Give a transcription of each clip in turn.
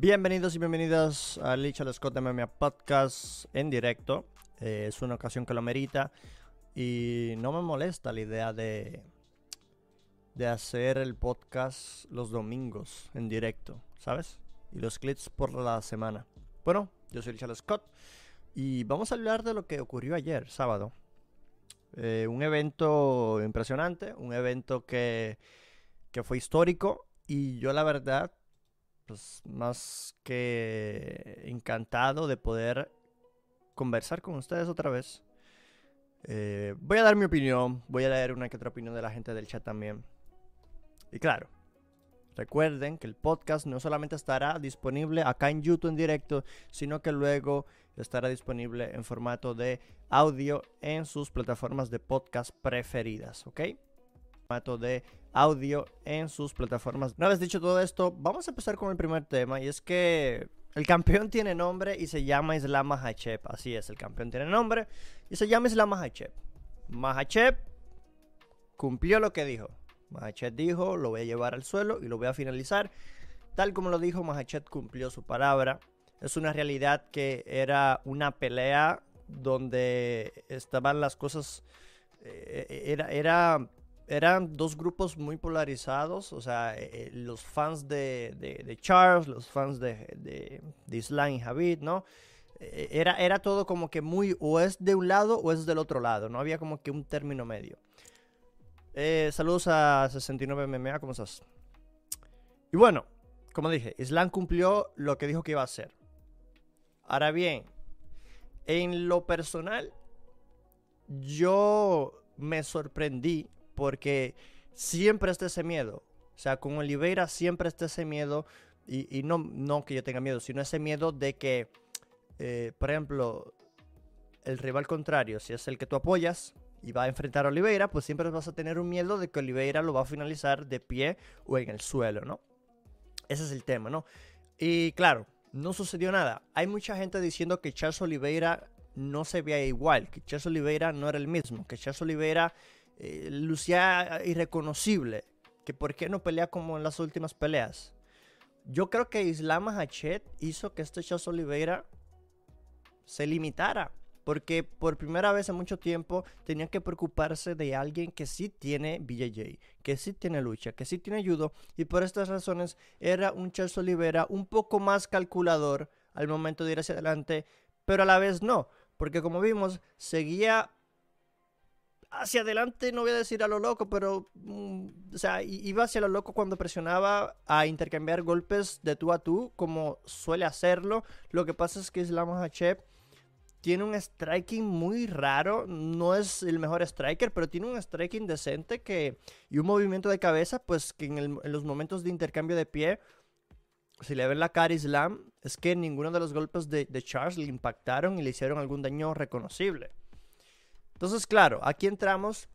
Bienvenidos y bienvenidas a Licha Scott de MMA Podcast en directo. Eh, es una ocasión que lo merita y no me molesta la idea de, de hacer el podcast los domingos en directo, ¿sabes? Y los clips por la semana. Bueno, yo soy Licha Scott y vamos a hablar de lo que ocurrió ayer, sábado. Eh, un evento impresionante, un evento que, que fue histórico y yo la verdad pues más que encantado de poder conversar con ustedes otra vez. Eh, voy a dar mi opinión, voy a leer una que otra opinión de la gente del chat también. Y claro, recuerden que el podcast no solamente estará disponible acá en YouTube en directo, sino que luego estará disponible en formato de audio en sus plataformas de podcast preferidas, ¿ok? Formato de audio en sus plataformas. Una vez dicho todo esto, vamos a empezar con el primer tema y es que el campeón tiene nombre y se llama Islam Mahachev. Así es, el campeón tiene nombre y se llama Islam Mahachev. Mahachev cumplió lo que dijo. Mahachev dijo, lo voy a llevar al suelo y lo voy a finalizar. Tal como lo dijo, Mahachev cumplió su palabra. Es una realidad que era una pelea donde estaban las cosas... Eh, era, era eran dos grupos muy polarizados, o sea, eh, eh, los fans de, Charles, los fans de, de, Islam y Javid, ¿no? Eh, era, era todo como que muy, o es de un lado o es del otro lado, no había como que un término medio. saludos a 69MMA, ¿cómo estás? Y bueno, como dije, Islam cumplió lo que dijo que iba a hacer. Ahora bien, en lo personal, yo me sorprendí porque siempre está ese miedo. O sea, con Oliveira siempre está ese miedo, y, no, no que yo tenga miedo, sino ese miedo de que, eh, por ejemplo, el rival contrario, si es el que tú apoyas y va a enfrentar a Oliveira, pues siempre vas a tener un miedo de que Oliveira lo va a finalizar de pie o en el suelo, ¿no? Ese es el tema, ¿no? Y claro, no sucedió nada. Hay mucha gente diciendo que Charles Oliveira no se veía igual, que Charles Oliveira no era el mismo, que Charles Oliveira eh, lucía irreconocible. Que por qué no pelea como en las últimas peleas. Yo creo que Islam Hachet hizo que este Charles Oliveira se limitara. Porque por primera vez en mucho tiempo tenía que preocuparse de alguien que sí tiene BJJ, que sí tiene lucha, que sí tiene judo. Y por estas razones era un Charles Oliveira un poco más calculador al momento de ir hacia adelante. Pero a la vez no. Porque como vimos, seguía hacia adelante, no voy a decir a lo loco, pero, mm, o sea, iba hacia lo loco cuando presionaba a intercambiar golpes de tú a tú, como suele hacerlo. Lo que pasa es que Islam Hachev tiene un striking muy raro, no es el mejor striker, pero tiene un striking decente que, y un movimiento de cabeza, pues que en, los momentos de intercambio de pie, si le ven la cara a Islam, es que ninguno de los golpes de Charles le impactaron y le hicieron algún daño reconocible. Entonces, claro, aquí entramos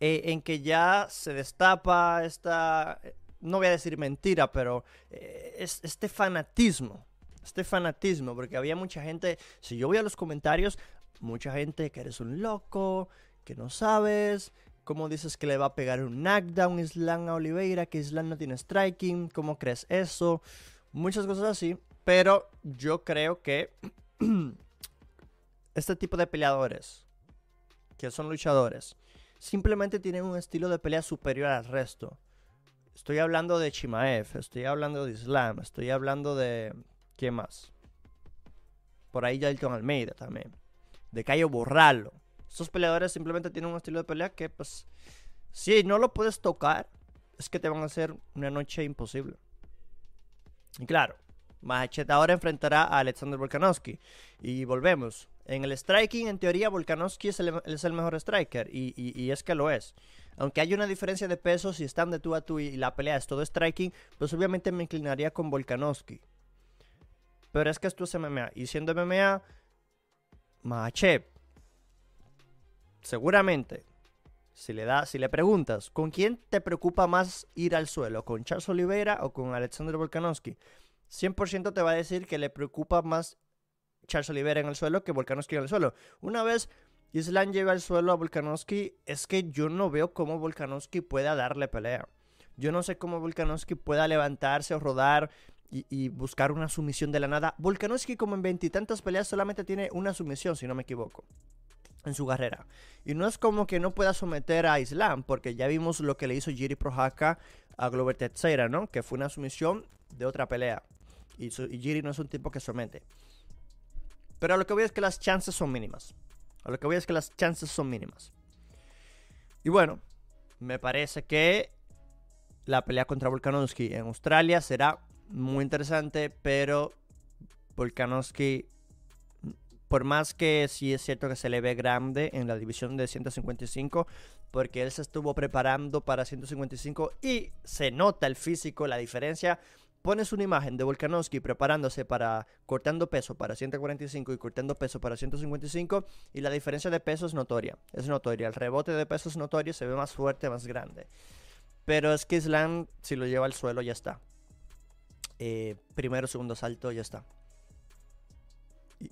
eh, en que ya se destapa esta, eh, no voy a decir mentira, pero eh, es, este fanatismo, este fanatismo, porque había mucha gente, si yo voy a los comentarios, mucha gente que eres un loco, que no sabes, cómo dices que le va a pegar un knockdown Islam a Oliveira, que Islam no tiene striking, cómo crees eso, muchas cosas así, pero yo creo que este tipo de peleadores, que son luchadores, simplemente tienen un estilo de pelea superior al resto. Estoy hablando de Chimaev, estoy hablando de Islam, estoy hablando de... ¿Quién más? Por ahí Dalton Almeida también. De Cayo Borralo. Estos peleadores simplemente tienen un estilo de pelea que, pues, si no lo puedes tocar, es que te van a hacer una noche imposible. Y claro, Machete ahora enfrentará a Alexander Volkanovski. Y volvemos. En el striking, en teoría, Volkanovski es el, mejor striker. Y, es que lo es. Aunque hay una diferencia de peso, si están de tú a tú y la pelea es todo striking, pues obviamente me inclinaría con Volkanovski. Pero es que esto es MMA. Y siendo MMA, Mahachev, seguramente, si le, da, si le preguntas, ¿con quién te preocupa más ir al suelo? ¿Con Charles Oliveira o con Alexander Volkanovski? 100% te va a decir que le preocupa más Charles Oliveira en el suelo que Volkanovski en el suelo. Una vez Islam lleva al suelo a Volkanovski, es que yo no veo cómo Volkanovski pueda darle pelea. Yo no sé cómo Volkanovski pueda levantarse o rodar y, buscar una sumisión de la nada. Volkanovski como en veintitantas peleas solamente tiene una sumisión, si no me equivoco, en su carrera. Y no es como que no pueda someter a Islam, porque ya vimos lo que le hizo Jiri Prohaka a Glover Teixeira, ¿no? Que fue una sumisión de otra pelea. Y, y Jiri no es un tipo que somete. Pero a lo que voy es que las chances son mínimas. A lo que voy es que las chances son mínimas. Y bueno, me parece que la pelea contra Volkanovski en Australia será muy interesante, pero Volkanovski, por más que sí es cierto que se le ve grande en la división de 155, porque él se estuvo preparando para 155 y se nota el físico, la diferencia. Pones una imagen de Volkanovski preparándose para cortando peso para 145 y cortando peso para 155 y la diferencia de peso es notoria. Es notoria. El rebote de peso es notorio, se ve más fuerte, más grande. Pero es que Islam, si lo lleva al suelo, ya está. Eh, primero, segundo salto, ya está.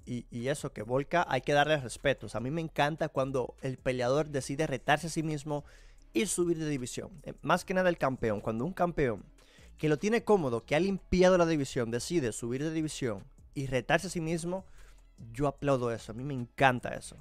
Y, eso, que Volca hay que darle respetos. A mí me encanta cuando el peleador decide retarse a sí mismo y subir de división. Eh, más que nada el campeón. Cuando un campeón que lo tiene cómodo, que ha limpiado la división, decide subir de división y retarse a sí mismo, yo aplaudo eso. A mí me encanta eso.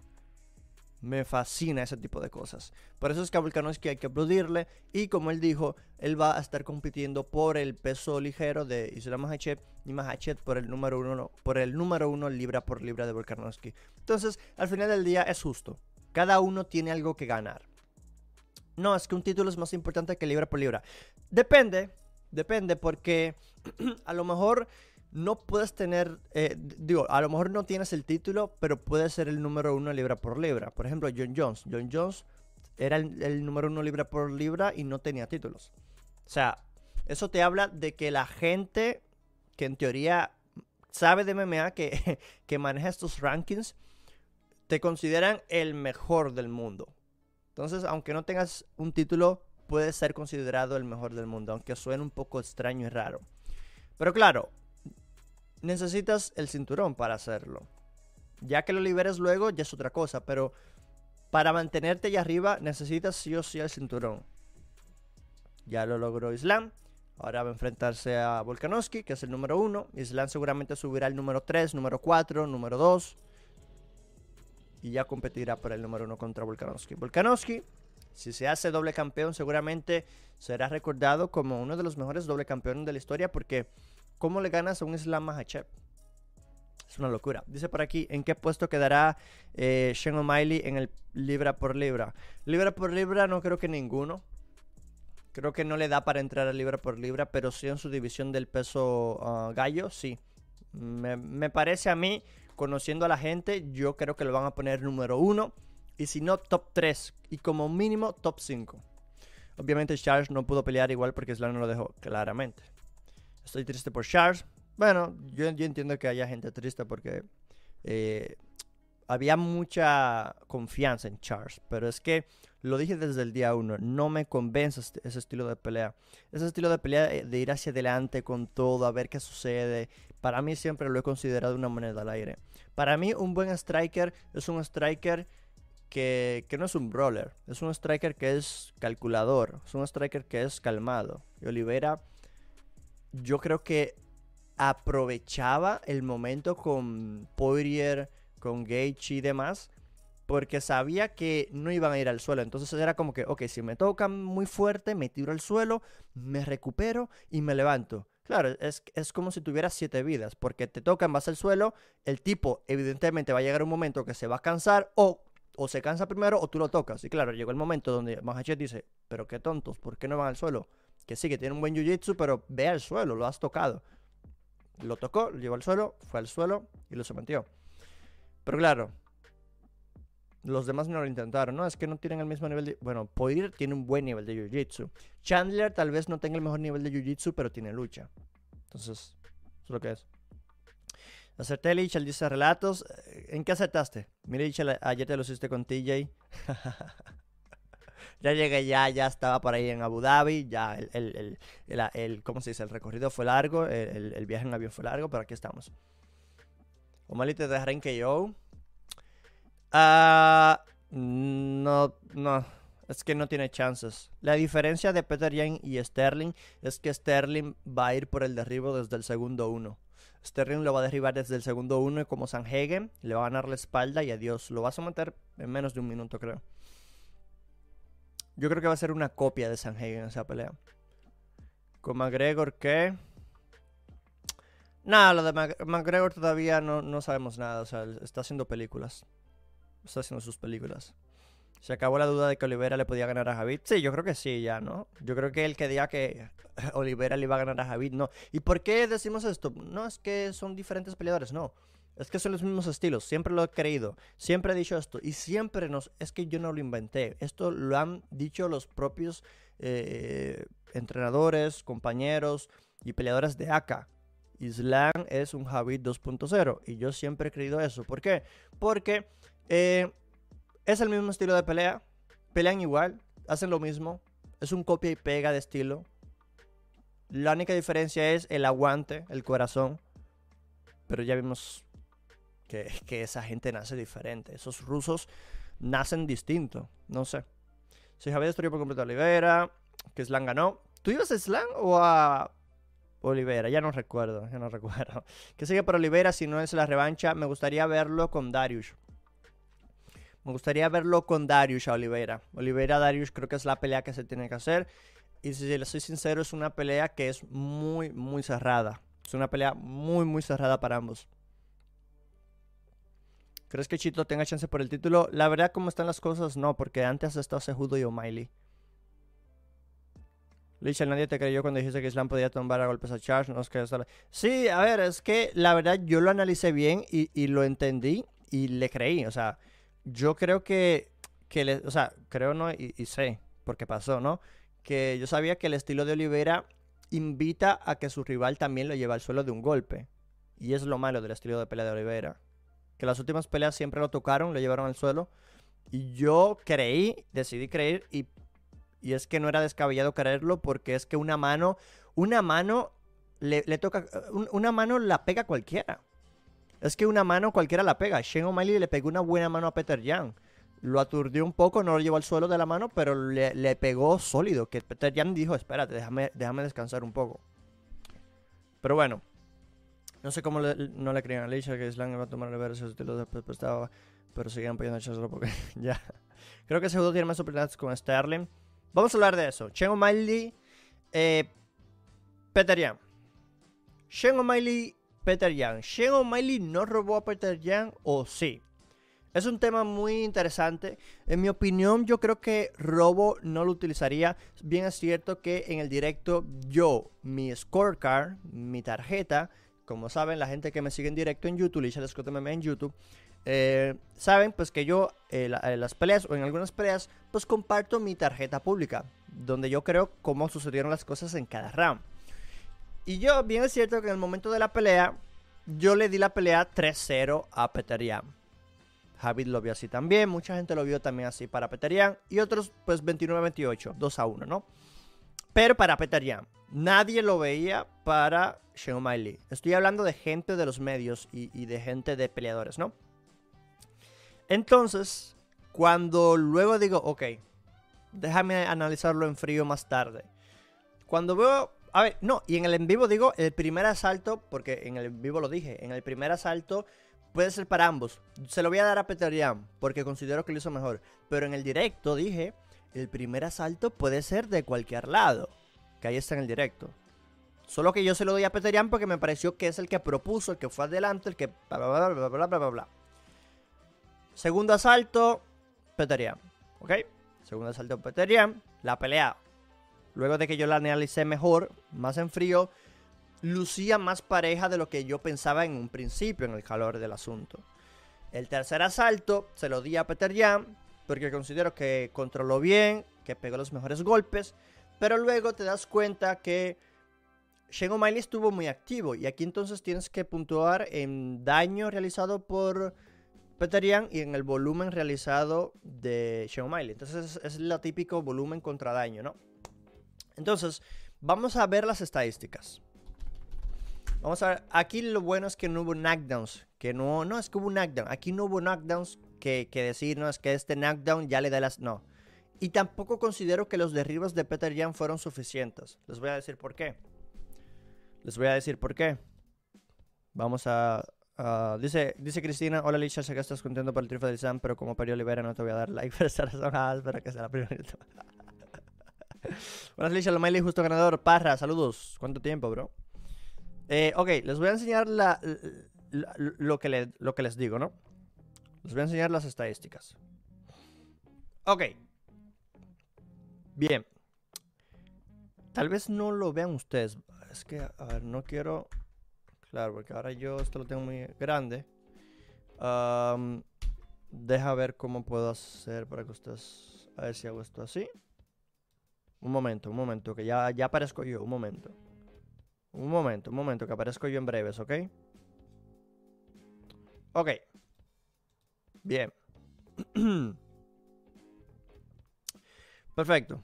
Me fascina ese tipo de cosas. Por eso es que a Volkanovski hay que aplaudirle. Y como él dijo, él va a estar compitiendo por el peso ligero de Islam Makhachev y Makhachev por el número uno, por el número uno libra por libra de Volkanovski. Entonces, al final del día es justo. Cada uno tiene algo que ganar. No, es que un título es más importante que libra por libra. Depende, depende, porque a lo mejor no puedes tener, eh, digo, a lo mejor no tienes el título, pero puedes ser el número uno libra por libra. Por ejemplo, John Jones. John Jones era el, número uno libra por libra y no tenía títulos. O sea, eso te habla de que la gente que en teoría sabe de MMA, que, que maneja estos rankings, te consideran el mejor del mundo. Entonces, aunque no tengas un título, puedes ser considerado el mejor del mundo, aunque suene un poco extraño y raro. Pero claro, necesitas el cinturón para hacerlo. Ya que lo liberes luego, ya es otra cosa, pero para mantenerte allá arriba necesitas sí o sí el cinturón. Ya lo logró Islam. Ahora va a enfrentarse a Volkanovski, que es el número uno. Islam seguramente subirá el número 3, número 4, número 2. Y ya competirá por el número uno contra Volkanovski. Volkanovski, si se hace doble campeón, seguramente será recordado como uno de los mejores doble campeones de la historia porque ¿Cómo le ganas a un Islam Mahachev? Es una locura. Dice por aquí, ¿en qué puesto quedará eh, Sean O'Malley en el libra por libra? Libra por libra no creo que ninguno. Creo que no le da para entrar a libra por libra, pero sí en su división del peso ah, gallo, sí. Me, parece a mí, conociendo a la gente, yo creo que lo van a poner número uno. Y si no, top 3. Y como mínimo, top 5. Obviamente Charles no pudo pelear igual porque Islam no lo dejó claramente. Estoy triste por Charles. Bueno, yo, entiendo que haya gente triste porque eh, había mucha confianza en Charles. Pero es que lo dije desde el día uno. No me convence este, ese estilo de pelea. Ese estilo de pelea eh, de ir hacia adelante con todo, a ver qué sucede. Para mí siempre lo he considerado una moneda al aire. Para mí un buen striker es un striker que, no es un brawler. Es un striker que es calculador. Es un striker que es calmado. Y Olivera yo creo que aprovechaba el momento con Poirier, con Gaethje y demás, porque sabía que no iban a ir al suelo. Entonces era como que, ok, si me tocan muy fuerte, me tiro al suelo, me recupero y me levanto. Claro, es, es como si tuvieras siete vidas, porque te tocan, vas al suelo, el tipo evidentemente va a llegar un momento que se va a cansar o, o se cansa primero o tú lo tocas. Y claro, llegó el momento donde Mahachet dice, pero qué tontos, ¿por qué no van al suelo? que sí, que tiene un buen jiu-jitsu, pero ve al suelo, lo has tocado. Lo tocó, lo llevó al suelo, fue al suelo y lo sometió. Pero claro, los demás no lo intentaron, ¿no? Es que no tienen el mismo nivel de... Bueno, Poirier tiene un buen nivel de jiu-jitsu. Chandler tal vez no tenga el mejor nivel de jiu-jitsu, pero tiene lucha. Entonces, eso es lo que es. Acerté, Lich, él dice relatos. ¿En qué acertaste? Mira, Lich, ayer te lo hiciste con TJ. Ya llegué ya, ya estaba por ahí en Abu Dhabi, ya el, el, el, ¿cómo se dice? El recorrido fue largo, el, viaje en avión fue largo, pero aquí estamos. O'Malley te dejaré en KO. Ah, no, no. Es que no tiene chances. La diferencia de Peter Yan y Sterling es que Sterling va a ir por el derribo desde el segundo uno. Sterling lo va a derribar desde el segundo uno y como Sanhagen le va a ganar la espalda y adiós. Lo va a someter en menos de un minuto, creo. Yo creo que va a ser una copia de Sanhagen esa pelea. Con McGregor, ¿qué? Nada, lo de McGregor todavía no, no sabemos nada. O sea, está haciendo películas. Está haciendo sus películas. Se acabó la duda de que Olivera le podía ganar a Javid. Sí, yo creo que sí, ya, ¿no? Yo creo que el que diga que Olivera le iba a ganar a Javid, no. ¿Y por qué decimos esto? No es que son diferentes peleadores, no. Es que son los mismos estilos, siempre lo he creído, siempre he dicho esto y siempre nos... Es que yo no lo inventé, esto lo han dicho los propios eh, entrenadores, compañeros y peleadores de ACA. Islam es un Javid 2.0 y yo siempre he creído eso. ¿Por qué? Porque eh, es el mismo estilo de pelea. Pelean igual, hacen lo mismo. Es un copia y pega de estilo. La única diferencia es el aguante, el corazón. Pero ya vimos que, esa gente nace diferente. Esos rusos nacen distinto. No sé. Si Javier destruyó por completo a Olivera, que Slam ganó. ¿Tú ibas a Slam o a Olivera? Ya no recuerdo, ya no recuerdo. Que sigue por Olivera si no es la revancha. Me gustaría verlo con Darius. Me gustaría verlo con Darius a Oliveira. Oliveira Darius creo que es la pelea que se tiene que hacer. Y si le soy sincero, es una pelea que es muy, muy cerrada. Es una pelea muy, muy cerrada para ambos. ¿Crees que Chito tenga chance por el título? La verdad, como están las cosas, no, porque antes estaba Sejudo y O'Malley. Licha, nadie te creyó cuando dijiste que Islam podía tomar a golpes a Charles. No, es que Sí, a ver, es que la verdad yo lo analicé bien y, y lo entendí y le creí. O sea, yo creo que, que le, o sea, creo no y, sé, porque pasó, ¿no? Que yo sabía que el estilo de Olivera invita a que su rival también lo lleve al suelo de un golpe. Y es lo malo del estilo de pelea de Olivera. Que las últimas peleas siempre lo tocaron, lo llevaron al suelo. Y yo creí, decidí creer, y, y es que no era descabellado creerlo, porque es que una mano, una mano le, le toca, una mano la pega cualquiera. Es que una mano cualquiera la pega. Shane O'Malley le pegó una buena mano a Peter Young. Lo aturdió un poco, no lo llevó al suelo de la mano, pero le, pegó sólido. Que Peter Young dijo, espérate, déjame, déjame descansar un poco. Pero bueno. No sé cómo no le creían a Alicia que Slang iba a tomar el verso estilo después estaba, pero seguían a echárselo porque ya. Creo que Segundo tiene más oportunidades con Sterling. Vamos a hablar de eso. Shane O'Malley, eh, Peter Young. Shane O'Malley Peter Young. ¿Shane O'Malley no robó a Peter Young o sí? Es un tema muy interesante. En mi opinión, yo creo que robo no lo utilizaría. Bien es cierto que en el directo yo, mi scorecard, mi tarjeta, como saben la gente que me sigue en directo en YouTube, Licha me en YouTube, eh, saben pues que yo en eh, las peleas o en algunas peleas pues comparto mi tarjeta pública, donde yo creo cómo sucedieron las cosas en cada round. Y yo, bien es cierto que en el momento de la pelea, yo le di la pelea 3-0 a Peter Yan. Javid lo vio así también, mucha gente lo vio también así para Peter Yan. Y otros, pues 29-28, 2-1, ¿no? Pero para Peter Yan, nadie lo veía para Sean Miley. Estoy hablando de gente de los medios y, y de gente de peleadores, ¿no? Entonces, cuando luego digo, ok, déjame analizarlo en frío más tarde. Cuando veo a ver, no, y en el en vivo digo, el primer asalto, porque en el en vivo lo dije, en el primer asalto puede ser para ambos. Se lo voy a dar a Peter porque considero que lo hizo mejor. Pero en el directo dije, el primer asalto puede ser de cualquier lado. Que ahí está en el directo. Solo que yo se lo doy a Peter porque me pareció que es el que propuso, el que fue adelante, el que bla bla bla bla bla bla bla. Segundo asalto, Peter. ¿Ok? Segundo asalto, Peter. La pelea luego de que yo la analicé mejor, más en frío, lucía más pareja de lo que yo pensaba en un principio, en el calor del asunto. El tercer asalto se lo di a Peter Jan, porque considero que controló bien, que pegó los mejores golpes, pero luego te das cuenta que Shane O'Malley estuvo muy activo, y aquí entonces tienes que puntuar en daño realizado por Peter Jan y en el volumen realizado de Shane O'Malley. Entonces es, es el típico volumen contra daño, ¿no? Entonces, vamos a ver las estadísticas. Vamos a ver, aquí lo bueno es que no hubo knockdowns, que no, no es que hubo knockdown, aquí no hubo knockdowns que, que decir, no, es que este knockdown ya le da las, no. Y tampoco considero que los derribos de Peter Jan fueron suficientes. Les voy a decir por qué. Les voy a decir por qué. Vamos a... dice, dice Cristina, hola Licha, sé que estás contento por el triunfo del Sam, pero como periodo libera no te voy a dar like por esta razón. Ah, espero que sea la primera. Buenas Licha, lo Miley justo ganador. Parra, saludos. ¿Cuánto tiempo, bro? Eh, ok, les voy a enseñar lo que les digo, ¿no? Les voy a enseñar las estadísticas. Ok. Bien. Tal vez no lo vean ustedes. Es que, a ver, no quiero... Claro, porque ahora yo esto lo tengo muy grande. deja ver cómo puedo hacer para que ustedes... A ver si hago esto así. Un momento, un momento, que ya, ya aparezco yo, un momento. Un momento, un momento, que aparezco yo en breves, ¿ok? Ok. Bien. Perfecto.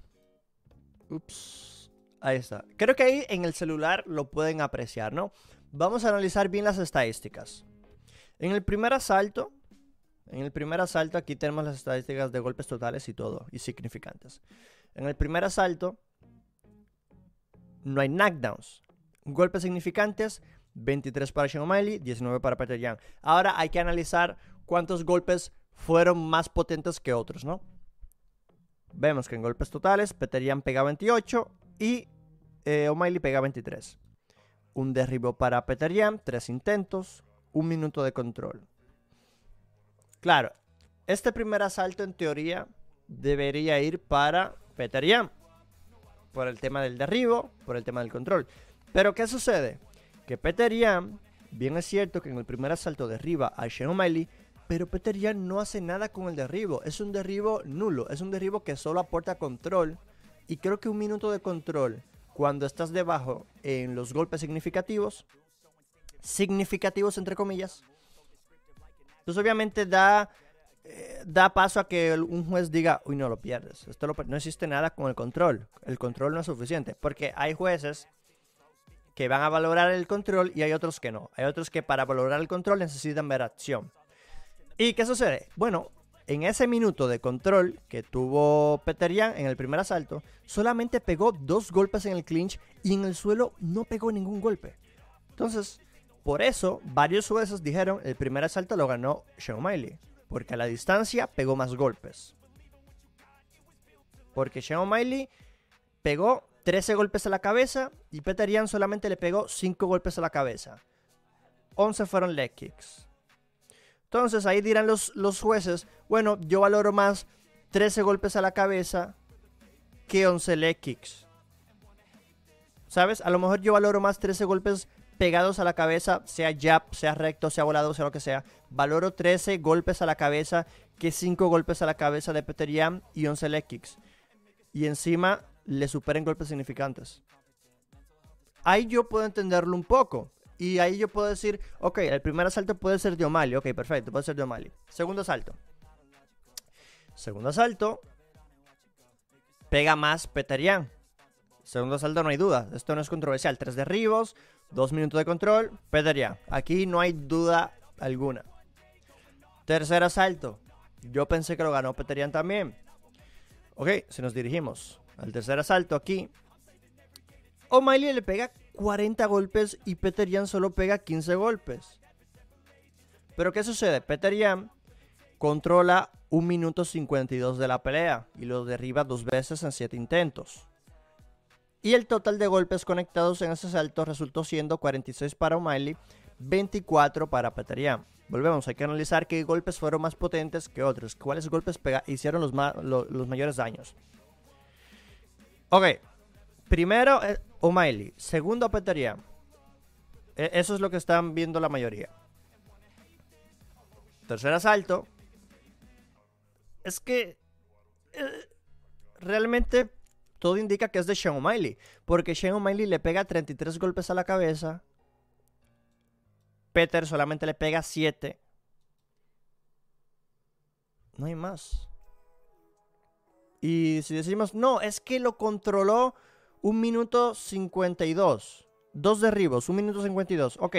Ups. Ahí está. Creo que ahí en el celular lo pueden apreciar, ¿no? Vamos a analizar bien las estadísticas. En el primer asalto, en el primer asalto aquí tenemos las estadísticas de golpes totales y todo, y significantes. En el primer asalto no hay knockdowns. Golpes significantes, 23 para Sean O'Malley, 19 para Peter Young. Ahora hay que analizar cuántos golpes fueron más potentes que otros, ¿no? Vemos que en golpes totales, Peter Young pega 28 y eh, O'Malley pega 23. Un derribo para Peter Young, 3 intentos, un minuto de control. Claro, este primer asalto en teoría debería ir para Peter Young. Por el tema del derribo, por el tema del control. Pero ¿qué sucede? Que Peter Young, bien es cierto que en el primer asalto derriba a Sean O'Malley, pero Peter Young no hace nada con el derribo. Es un derribo nulo. Es un derribo que solo aporta control. Y creo que un minuto de control, cuando estás debajo en los golpes significativos, significativos entre comillas, pues obviamente da, eh, da paso a que un juez diga, uy, no lo pierdes. Esto no existe nada con el control. El control no es suficiente. Porque hay jueces que van a valorar el control y hay otros que no. Hay otros que para valorar el control necesitan ver acción. ¿Y qué sucede? Bueno, en ese minuto de control que tuvo Peter Yan en el primer asalto, solamente pegó dos golpes en el clinch y en el suelo no pegó ningún golpe. Entonces, por eso, varios jueces dijeron el primer asalto lo ganó Sean O'Malley, porque a la distancia pegó más golpes. Porque Sean O'Malley pegó 13 golpes a la cabeza y Peter Yan solamente le pegó 5 golpes a la cabeza. 11 fueron leg kicks. Entonces ahí dirán los, los jueces, bueno, yo valoro más 13 golpes a la cabeza que 11 leg kicks. ¿Sabes? A lo mejor yo valoro más 13 golpes pegados a la cabeza, sea jab, sea recto, sea volado, sea lo que sea. Valoro 13 golpes a la cabeza que 5 golpes a la cabeza de Peter y 11 leg kicks. Y encima le superen golpes significantes. Ahí yo puedo entenderlo un poco. Y ahí yo puedo decir, ok, el primer asalto puede ser de O'Malley. Ok, perfecto, puede ser de O'Malley. Segundo asalto. Segundo asalto. Pega más Peterian. Segundo asalto no hay duda. Esto no es controversial. Tres derribos, dos minutos de control, Peterian. Aquí no hay duda alguna. Tercer asalto. Yo pensé que lo ganó Peterian también. Ok, si nos dirigimos al tercer asalto aquí, O'Malley le pega 40 golpes y Peter Yan solo pega 15 golpes. Pero ¿qué sucede? Peter Yan controla 1 minuto 52 de la pelea y lo derriba dos veces en 7 intentos. Y el total de golpes conectados en ese salto resultó siendo 46 para O'Malley, 24 para Peter Yan. Volvemos, hay que analizar qué golpes fueron más potentes que otros, cuáles golpes hicieron los, los mayores daños. Ok, primero eh, O'Malley, segundo Petería. E, eso es lo que están viendo la mayoría. Tercer asalto. Es que eh, realmente todo indica que es de Sean O'Malley. Porque Sean O'Malley le pega 33 golpes a la cabeza. Peter solamente le pega 7. No hay más. Y si decimos, no, es que lo controló un minuto 52. Dos derribos, un minuto 52. Ok.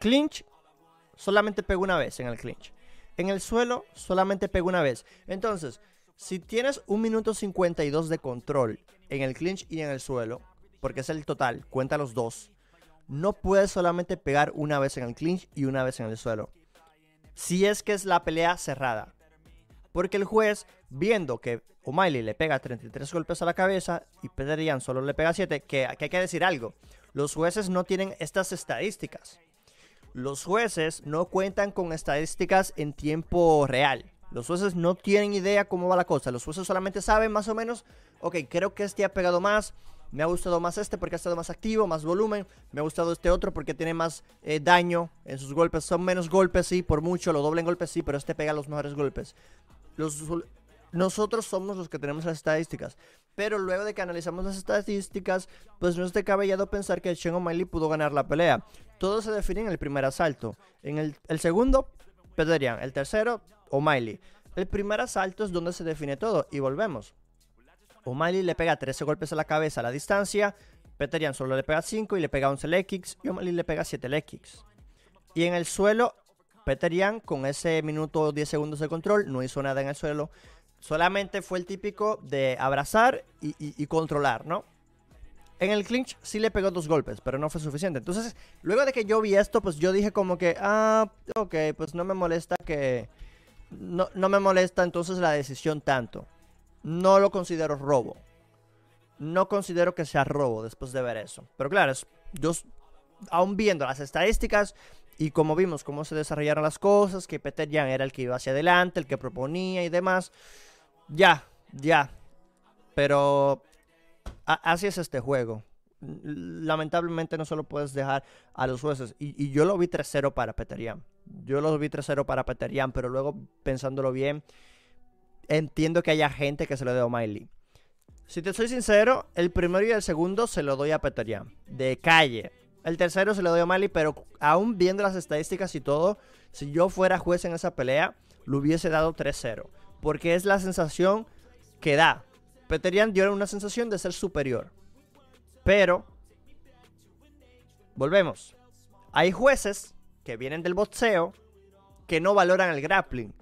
Clinch, solamente pegó una vez en el clinch. En el suelo solamente pega una vez. Entonces, si tienes un minuto 52 de control en el clinch y en el suelo, porque es el total, cuenta los dos, no puedes solamente pegar una vez en el clinch y una vez en el suelo. Si es que es la pelea cerrada. Porque el juez, viendo que O'Malley le pega 33 golpes a la cabeza y Peter solo le pega 7, que, que hay que decir algo. Los jueces no tienen estas estadísticas. Los jueces no cuentan con estadísticas en tiempo real. Los jueces no tienen idea cómo va la cosa. Los jueces solamente saben más o menos, ok, creo que este ha pegado más, me ha gustado más este porque ha estado más activo, más volumen. Me ha gustado este otro porque tiene más eh, daño en sus golpes. Son menos golpes, sí, por mucho. Lo doble en golpes, sí, pero este pega los mejores golpes. Nosotros somos los que tenemos las estadísticas. Pero luego de que analizamos las estadísticas, pues no es de cabellado pensar que Shen O'Malley pudo ganar la pelea. Todo se define en el primer asalto. En el, el segundo, Pederian. El tercero, O'Malley. El primer asalto es donde se define todo. Y volvemos. O'Malley le pega 13 golpes a la cabeza a la distancia. Peterian solo le pega 5 y le pega 11 leg kicks. Y O'Malley le pega 7 leg kicks. Y en el suelo, Peterian con ese minuto 10 segundos de control no hizo nada en el suelo. Solamente fue el típico de abrazar y, controlar, ¿no? En el clinch sí le pegó dos golpes, pero no fue suficiente. Entonces, luego de que yo vi esto, pues yo dije como que, ah, ok, pues no me molesta que... No, no me molesta entonces la decisión tanto. No lo considero robo. No considero que sea robo después de ver eso. Pero claro, yo aún viendo las estadísticas y como vimos cómo se desarrollaron las cosas, que Peter Jan era el que iba hacia adelante, el que proponía y demás, ya, ya. Pero así es este juego. Lamentablemente no solo puedes dejar a los jueces. Y, yo lo vi 3-0 para Peter Jan. Yo lo vi 3-0 para Peter Jan, pero luego pensándolo bien, entiendo que haya gente que se lo dé a O'Malley. Si te soy sincero, el primero y el segundo se lo doy a Peter Jan. De calle. El tercero se lo doy a O'Malley, pero aún viendo las estadísticas y todo, si yo fuera juez en esa pelea, lo hubiese dado 3-0 porque es la sensación que da. Peterian dio una sensación de ser superior. Pero, volvemos. Hay jueces que vienen del boxeo que no valoran el grappling,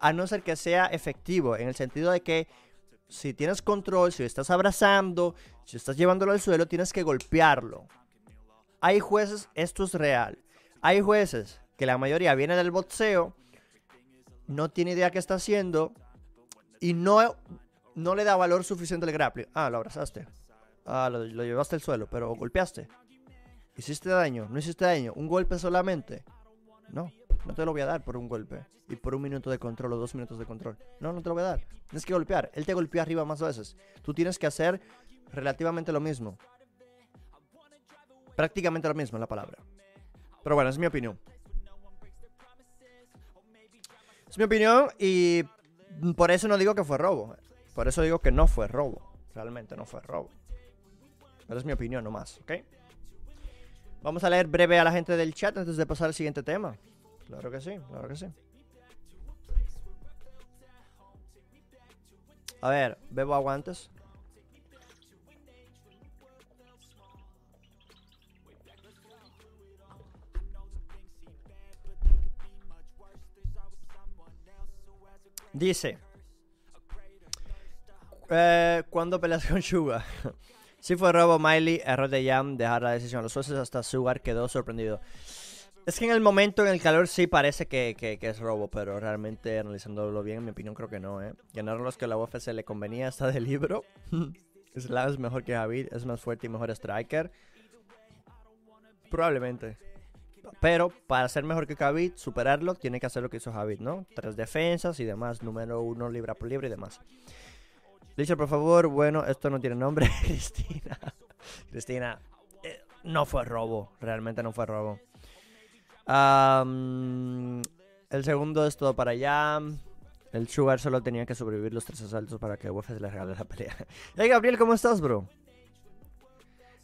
a no ser que sea efectivo, en el sentido de que si tienes control, si estás abrazando, si estás llevándolo al suelo, tienes que golpearlo. Hay jueces, esto es real. Hay jueces que la mayoría viene del boxeo no tiene idea qué está haciendo y no, no le da valor suficiente al grappling. Ah, lo abrazaste. Ah, lo, llevaste al suelo, pero golpeaste. ¿Hiciste daño? ¿No hiciste daño? ¿Un golpe solamente? No, no te lo voy a dar por un golpe. Y por un minuto de control o dos minutos de control. No, no te lo voy a dar. Tienes que golpear. Él te golpeó arriba más veces. Tú tienes que hacer relativamente lo mismo. Prácticamente lo mismo en la palabra. Pero bueno, es mi opinión. Es mi opinión y por eso no digo que fue robo. Por eso digo que no fue robo. Realmente no fue robo. Pero es mi opinión nomás, ¿ok? Vamos a leer breve a la gente del chat antes de pasar al siguiente tema. Claro que sí, claro que sí. A ver, bebo aguantes. Dice. Eh, ¿Cuándo peleas con Sugar? si fue robo Miley, error de Jam, dejar la decisión a los jueces hasta Sugar quedó sorprendido. Es que en el momento, en el calor, sí parece que, es robo, pero realmente analizándolo bien, en mi opinión, creo que no, ¿eh? Ganar los que a la UFC le convenía está del libro. Slav es mejor que Javid, es más fuerte y mejor striker. Probablemente. Pero para ser mejor que Khabib, superarlo, tiene que hacer lo que hizo Khabib, ¿no? Tres defensas y demás, número uno libra por libra y demás. Dice, por favor, bueno, esto no tiene nombre, Cristina. Cristina, eh, no fue robo, realmente no fue robo. el segundo es todo para allá. El Sugar solo tenía que sobrevivir los tres asaltos para que UFC le regale la pelea. hey Gabriel, ¿cómo estás, bro?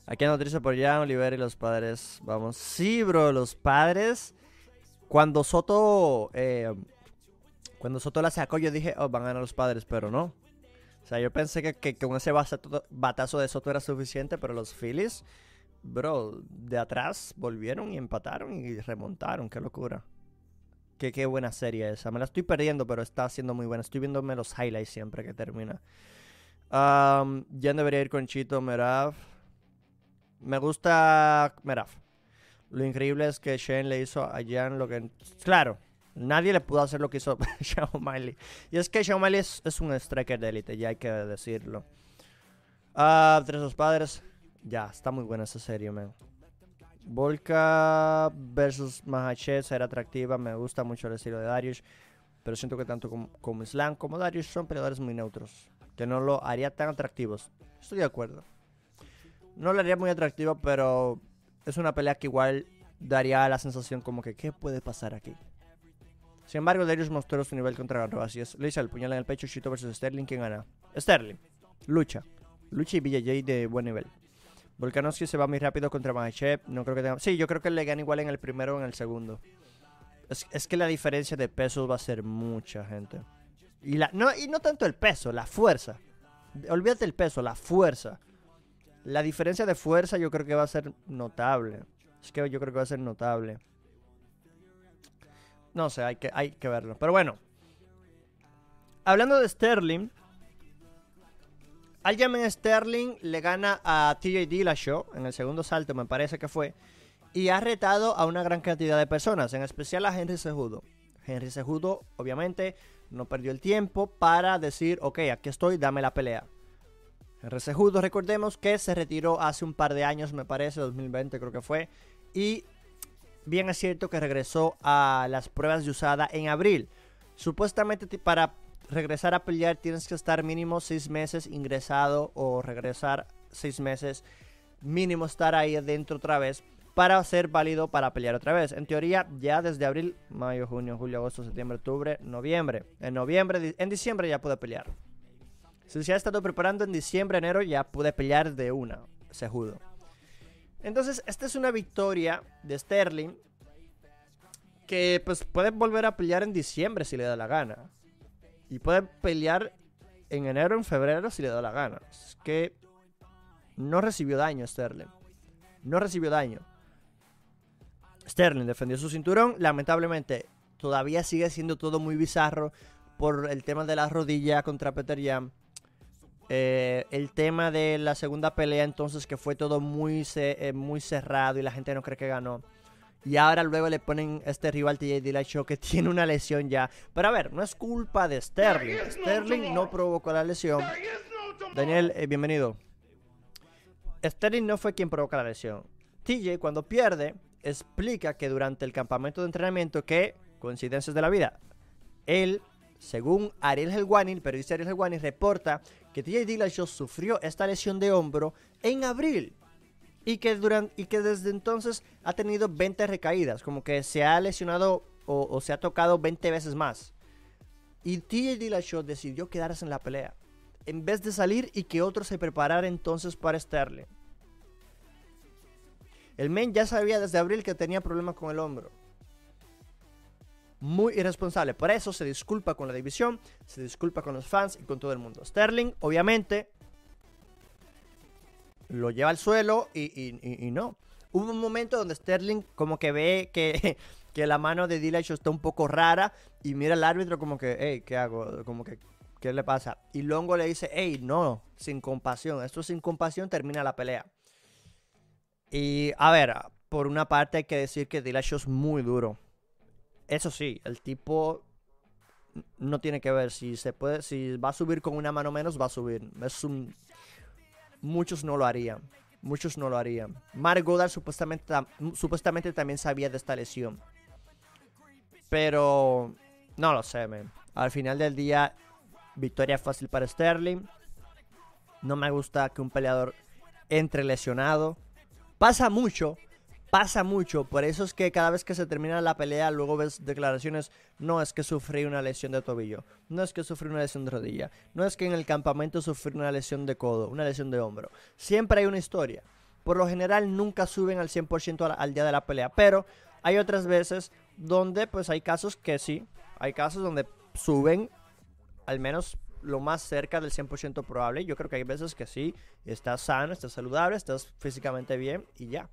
Aquí noticia por ya, Oliver y los padres. Vamos. Sí, bro, los padres. Cuando Soto. Eh, cuando Soto la sacó, yo dije, oh, van a ganar los padres, pero no. O sea, yo pensé que, con ese batazo de Soto era suficiente, pero los Phillies, bro, de atrás volvieron y empataron y remontaron. Qué locura. Que qué buena serie esa. Me la estoy perdiendo, pero está siendo muy buena. Estoy viéndome los highlights siempre que termina. Um, ya debería ir con Chito Meraf. Me gusta Meraf. Lo increíble es que Shane le hizo a Jan lo que... Claro, nadie le pudo hacer lo que hizo Shawn Miley. Y es que Shawn Miley es, un striker de élite, ya hay que decirlo. Ah, Tres dos padres. Ya, está muy buena esa serie, man. Volka versus Mahachev era atractiva. Me gusta mucho el estilo de Darius. Pero siento que tanto como, como Islam como Darius son peleadores muy neutros. Que no lo haría tan atractivos. Estoy de acuerdo. No lo haría muy atractivo, pero es una pelea que igual daría la sensación como que ¿qué puede pasar aquí? Sin embargo, Darius mostró su nivel contra es. Le hizo el puñal en el pecho, Chito versus Sterling. ¿Quién gana? Sterling. Lucha. Lucha y BJJ de buen nivel. Volkanovski se va muy rápido contra Mahachev. No creo que tenga... Sí, yo creo que le gana igual en el primero o en el segundo. Es, que la diferencia de pesos va a ser mucha, gente. Y, la, no, y no tanto el peso, la fuerza. Olvídate el peso, la fuerza. La diferencia de fuerza yo creo que va a ser notable. Es que yo creo que va a ser notable. No sé, hay que, hay que verlo. Pero bueno. Hablando de Sterling. Aljamain Sterling le gana a TJ Dillashaw en el segundo salto, me parece que fue. Y ha retado a una gran cantidad de personas, en especial a Henry Sejudo. Henry Sejudo, obviamente, no perdió el tiempo para decir, ok, aquí estoy, dame la pelea. Judo, recordemos que se retiró hace un par de años, me parece, 2020 creo que fue. Y bien es cierto que regresó a las pruebas de usada en abril. Supuestamente para regresar a pelear tienes que estar mínimo seis meses ingresado o regresar seis meses mínimo estar ahí adentro otra vez para ser válido para pelear otra vez. En teoría, ya desde abril, mayo, junio, julio, agosto, septiembre, octubre, noviembre. En noviembre, en diciembre ya puede pelear. Si se ha estado preparando en diciembre, enero, ya pude pelear de una, se judo. Entonces, esta es una victoria de Sterling que pues puede volver a pelear en diciembre si le da la gana. Y puede pelear en enero, en febrero si le da la gana. Es que no recibió daño Sterling. No recibió daño. Sterling defendió su cinturón. Lamentablemente, todavía sigue siendo todo muy bizarro por el tema de la rodilla contra Peter Jan. Eh, el tema de la segunda pelea entonces que fue todo muy, eh, muy cerrado y la gente no cree que ganó. Y ahora luego le ponen este rival TJ Dillashaw que tiene una lesión ya. Pero a ver, no es culpa de Sterling. Sterling no provocó la lesión. Daniel, eh, bienvenido. Sterling no fue quien provoca la lesión. TJ cuando pierde explica que durante el campamento de entrenamiento que, coincidencias de la vida, él según Ariel Helwani, el periodista Ariel Helwani, reporta que TJ Dillashaw sufrió esta lesión de hombro en abril y que, durante, y que desde entonces ha tenido 20 recaídas, como que se ha lesionado o, se ha tocado 20 veces más. Y TJ Dillashaw decidió quedarse en la pelea, en vez de salir y que otro se preparara entonces para Sterling. El men ya sabía desde abril que tenía problemas con el hombro muy irresponsable. Por eso se disculpa con la división, se disculpa con los fans y con todo el mundo. Sterling, obviamente, lo lleva al suelo y, no. Hubo un momento donde Sterling como que ve que, que la mano de Dillashaw está un poco rara y mira al árbitro como que, hey, ¿qué hago? Como que, ¿qué le pasa? Y Longo le dice, hey, no, sin compasión. Esto sin compasión termina la pelea. Y a ver, por una parte hay que decir que Dillashaw es muy duro eso sí, el tipo no tiene que ver si se puede, si va a subir con una mano menos, va a subir. Muchos no lo harían. Muchos no lo harían. Mark Goddard supuestamente, supuestamente también sabía de esta lesión. Pero no lo sé, man. Al final del día, victoria fácil para Sterling. No me gusta que un peleador entre lesionado. Pasa mucho, pasa mucho, por eso es que cada vez que se termina la pelea, luego ves declaraciones, no es que sufrí una lesión de tobillo, no es que sufrí una lesión de rodilla, no es que en el campamento sufrí una lesión de codo, una lesión de hombro. Siempre hay una historia. Por lo general nunca suben al 100% al, día de la pelea, pero hay otras veces donde pues hay casos que sí, hay casos donde suben al menos lo más cerca del 100% probable. Yo creo que hay veces que sí, estás sano, estás saludable, estás físicamente bien y ya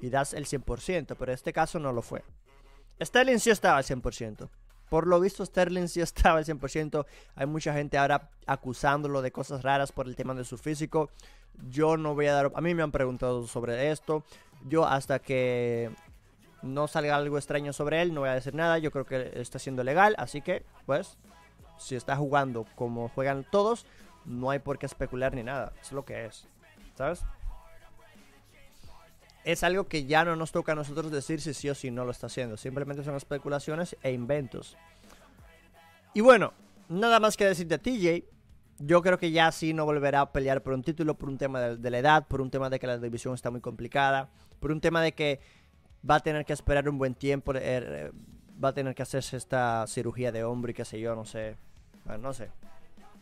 y das el 100%, pero este caso no lo fue. Sterling sí estaba al 100%. Por lo visto, Sterling sí estaba al 100%. Hay mucha gente ahora acusándolo de cosas raras por el tema de su físico. Yo no voy a dar... A mí me han preguntado sobre esto. Yo hasta que no salga algo extraño sobre él, no voy a decir nada. Yo creo que está siendo legal. Así que, pues, si está jugando como juegan todos, no hay por qué especular ni nada. Es lo que es. ¿Sabes? Es algo que ya no nos toca a nosotros decir si sí o si no lo está haciendo. Simplemente son especulaciones e inventos. Y bueno, nada más que decir de TJ. Yo creo que ya sí no volverá a pelear por un título, por un tema de, la edad, por un tema de que la división está muy complicada, por un tema de que va a tener que esperar un buen tiempo, er, va a tener que hacerse esta cirugía de hombro y qué sé yo, no sé. no sé.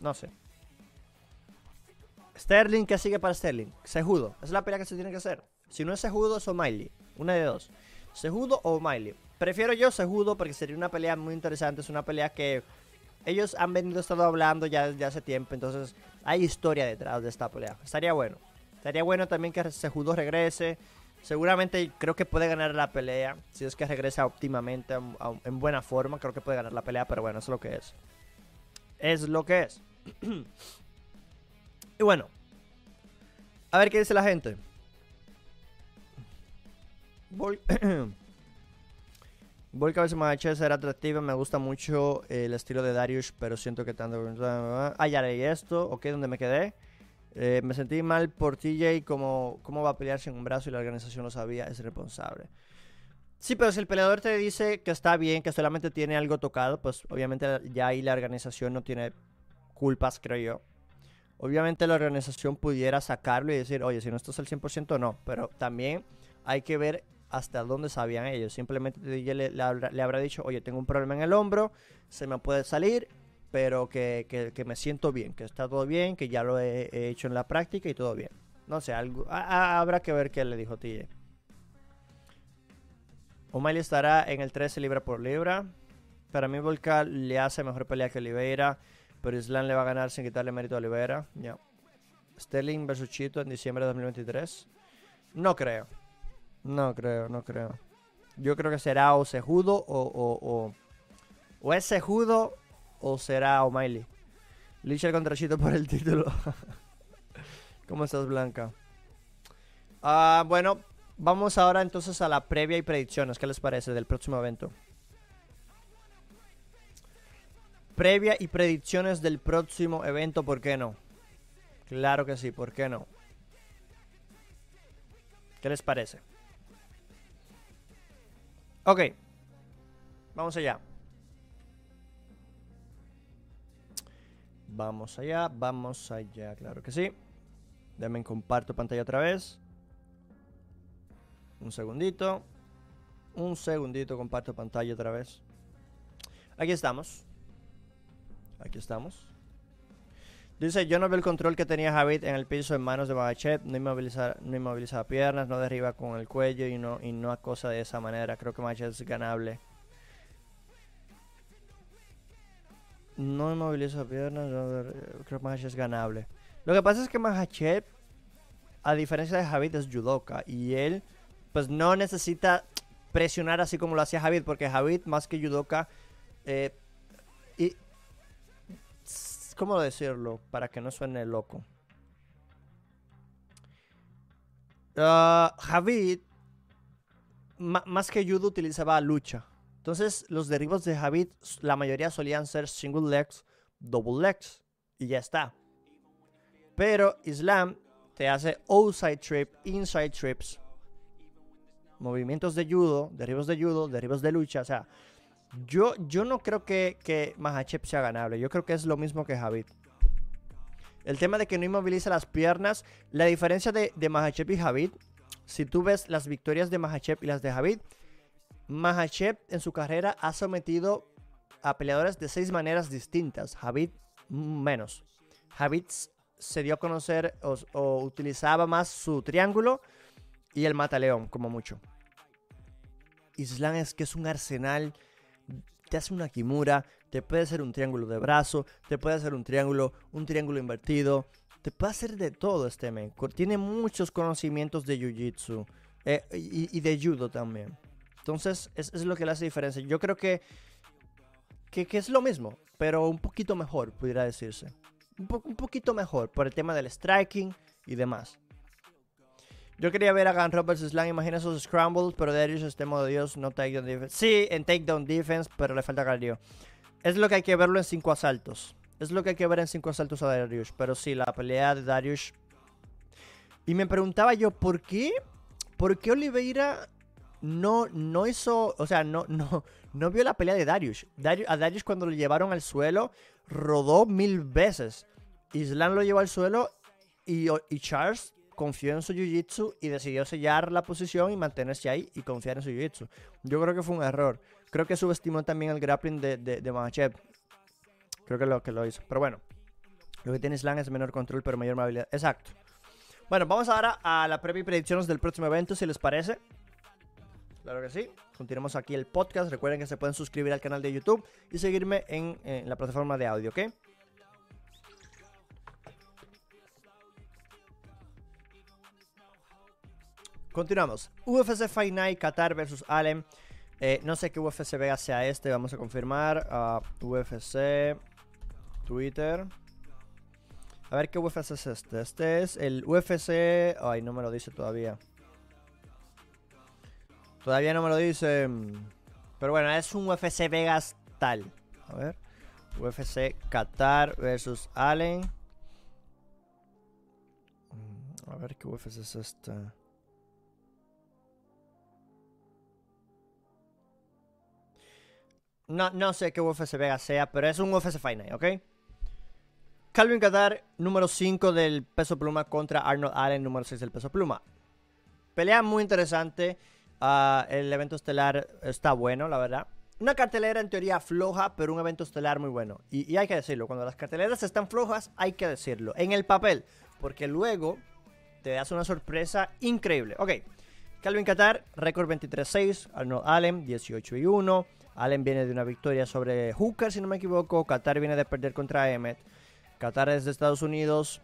No sé. Sterling, ¿qué sigue para Sterling? Sejudo. Esa es la pelea que se tiene que hacer. Si no es Sejudo, es O'Malley. Una de dos. Sejudo o O'Malley. Prefiero yo Sejudo porque sería una pelea muy interesante. Es una pelea que ellos han venido estado hablando ya desde hace tiempo. Entonces hay historia detrás de esta pelea. Estaría bueno. Estaría bueno también que Sejudo regrese. Seguramente creo que puede ganar la pelea. Si es que regresa óptimamente, en buena forma, creo que puede ganar la pelea. Pero bueno, es lo que es. Es lo que es. Y bueno, a ver qué dice la gente. Voy. Voy a más ser atractiva. Me gusta mucho el estilo de Darius, pero siento que tanto. Ah, ya leí esto. Ok, donde me quedé. Eh, me sentí mal por TJ. Como, ¿Cómo va a pelear sin un brazo y la organización lo sabía? Es responsable. Sí, pero si el peleador te dice que está bien, que solamente tiene algo tocado, pues obviamente ya ahí la organización no tiene culpas, creo yo. Obviamente la organización pudiera sacarlo y decir, oye, si no estás al 100% no, pero también hay que ver hasta dónde sabían ellos. Simplemente le, le, habrá, dicho, oye, tengo un problema en el hombro, se me puede salir, pero que, me siento bien, que está todo bien, que ya lo he, hecho en la práctica y todo bien. No sé, algo, habrá que ver qué le dijo TJ. O'Malley estará en el 13 libra por libra. Para mí Volcal le hace mejor pelea que Oliveira. Pero Islam le va a ganar sin quitarle mérito a Oliveira. Ya. Sterling versus Chito en diciembre de 2023. No creo. No creo, no creo. Yo creo que será o Sejudo o, o, o, o es Sejudo o será O'Malley. Licha contra Chito por el título. ¿Cómo estás, Blanca? Ah, bueno, vamos ahora entonces a la previa y predicciones. ¿Qué les parece del próximo evento? Previa y predicciones del próximo evento, ¿por qué no? Claro que sí, ¿por qué no? ¿Qué les parece? Ok. Vamos allá. Vamos allá, vamos allá, claro que sí. Denme comparto pantalla otra vez. Un segundito. Un segundito, comparto pantalla otra vez. Aquí estamos. Aquí estamos. Dice, yo no veo el control que tenía Javid en el piso en manos de Bagachet, no inmoviliza, no inmoviliza piernas, no derriba con el cuello y no, y no acosa de esa manera. Creo que Bagachet es ganable. No inmoviliza piernas, creo que Mahachet es ganable. Lo que pasa es que Mahachet, a diferencia de Javid, es judoka y él pues no necesita presionar así como lo hacía Javid, porque Javid más que judoka eh, ¿Cómo decirlo? Para que no suene loco. Uh, Javid, más que judo, utilizaba lucha. Entonces, los derribos de Javid, la mayoría solían ser single legs, double legs. Y ya está. Pero Islam te hace outside trip, inside trips. Movimientos de judo, derribos de judo, derribos de lucha. O sea, yo, yo no creo que, que Mahachep sea ganable. Yo creo que es lo mismo que Javid. El tema de que no inmoviliza las piernas. La diferencia de, de Mahachep y Javid. Si tú ves las victorias de Mahachep y las de Javid. Mahachep en su carrera ha sometido a peleadores de seis maneras distintas. Javid menos. Javid se dio a conocer o, o utilizaba más su triángulo y el mataleón, como mucho. Islam es que es un arsenal te hace una kimura, te puede hacer un triángulo de brazo, te puede hacer un triángulo, un triángulo invertido, te puede hacer de todo este men. Tiene muchos conocimientos de jiu-jitsu eh, y, de judo también. Entonces, es, es lo que le hace diferencia. Yo creo que, que, es lo mismo, pero un poquito mejor, pudiera decirse. Un poquito mejor por el tema del striking y demás. Yo quería ver a Gun Roberts Slam, imagina esos scrambles, pero Darius este modo Dios, no takedown defense. Sí, en takedown defense, pero le falta cardio. Es lo que hay que verlo en 5 asaltos. Es lo que hay que ver en 5 asaltos a Darius. Pero sí, la pelea de Darius. Y me preguntaba yo, ¿por qué? ¿Por qué Oliveira no, no hizo. O sea, no, no, no vio la pelea de Darius? Darius- A Darius cuando lo llevaron al suelo, rodó mil veces. Islam lo llevó al suelo y, y Charles confió en su jiu-jitsu y decidió sellar la posición y mantenerse ahí y confiar en su jiu-jitsu. Yo creo que fue un error. Creo que subestimó también el grappling de, de, Makhachev. Creo que lo, que lo hizo. Pero bueno, lo que tiene Islam es menor control pero mayor movilidad. Exacto. Bueno, vamos ahora a la previa y predicciones del próximo evento, si les parece. Claro que sí. Continuamos aquí el podcast. Recuerden que se pueden suscribir al canal de YouTube y seguirme en, en la plataforma de audio, ¿ok? Continuamos. UFC Fight Night Qatar versus Allen. Eh, no sé qué UFC Vega sea este. Vamos a confirmar. Ah, UFC Twitter. A ver qué UFC es este. Este es el UFC. Ay, no me lo dice todavía. Todavía no me lo dice. Pero bueno, es un UFC Vegas tal. A ver. UFC Qatar versus Allen. Mm, A ver qué UFC es este. No, no sé qué UFC Vegas sea, pero es un UFC Fight Night, ¿ok? Calvin Qatar, número 5 del peso pluma contra Arnold Allen, número 6 del peso pluma. Pelea muy interesante. ah, el evento estelar está bueno, la verdad. Una cartelera en teoría floja, pero un evento estelar muy bueno. Y, y hay que decirlo, cuando las carteleras están flojas, hay que decirlo. En el papel, porque luego te das una sorpresa increíble. Ok, Calvin Qatar, récord 23-6. Arnold Allen, 18-1. Allen viene de una victoria sobre Hooker, si no me equivoco. Qatar viene de perder contra Emmett. Qatar es de Estados Unidos.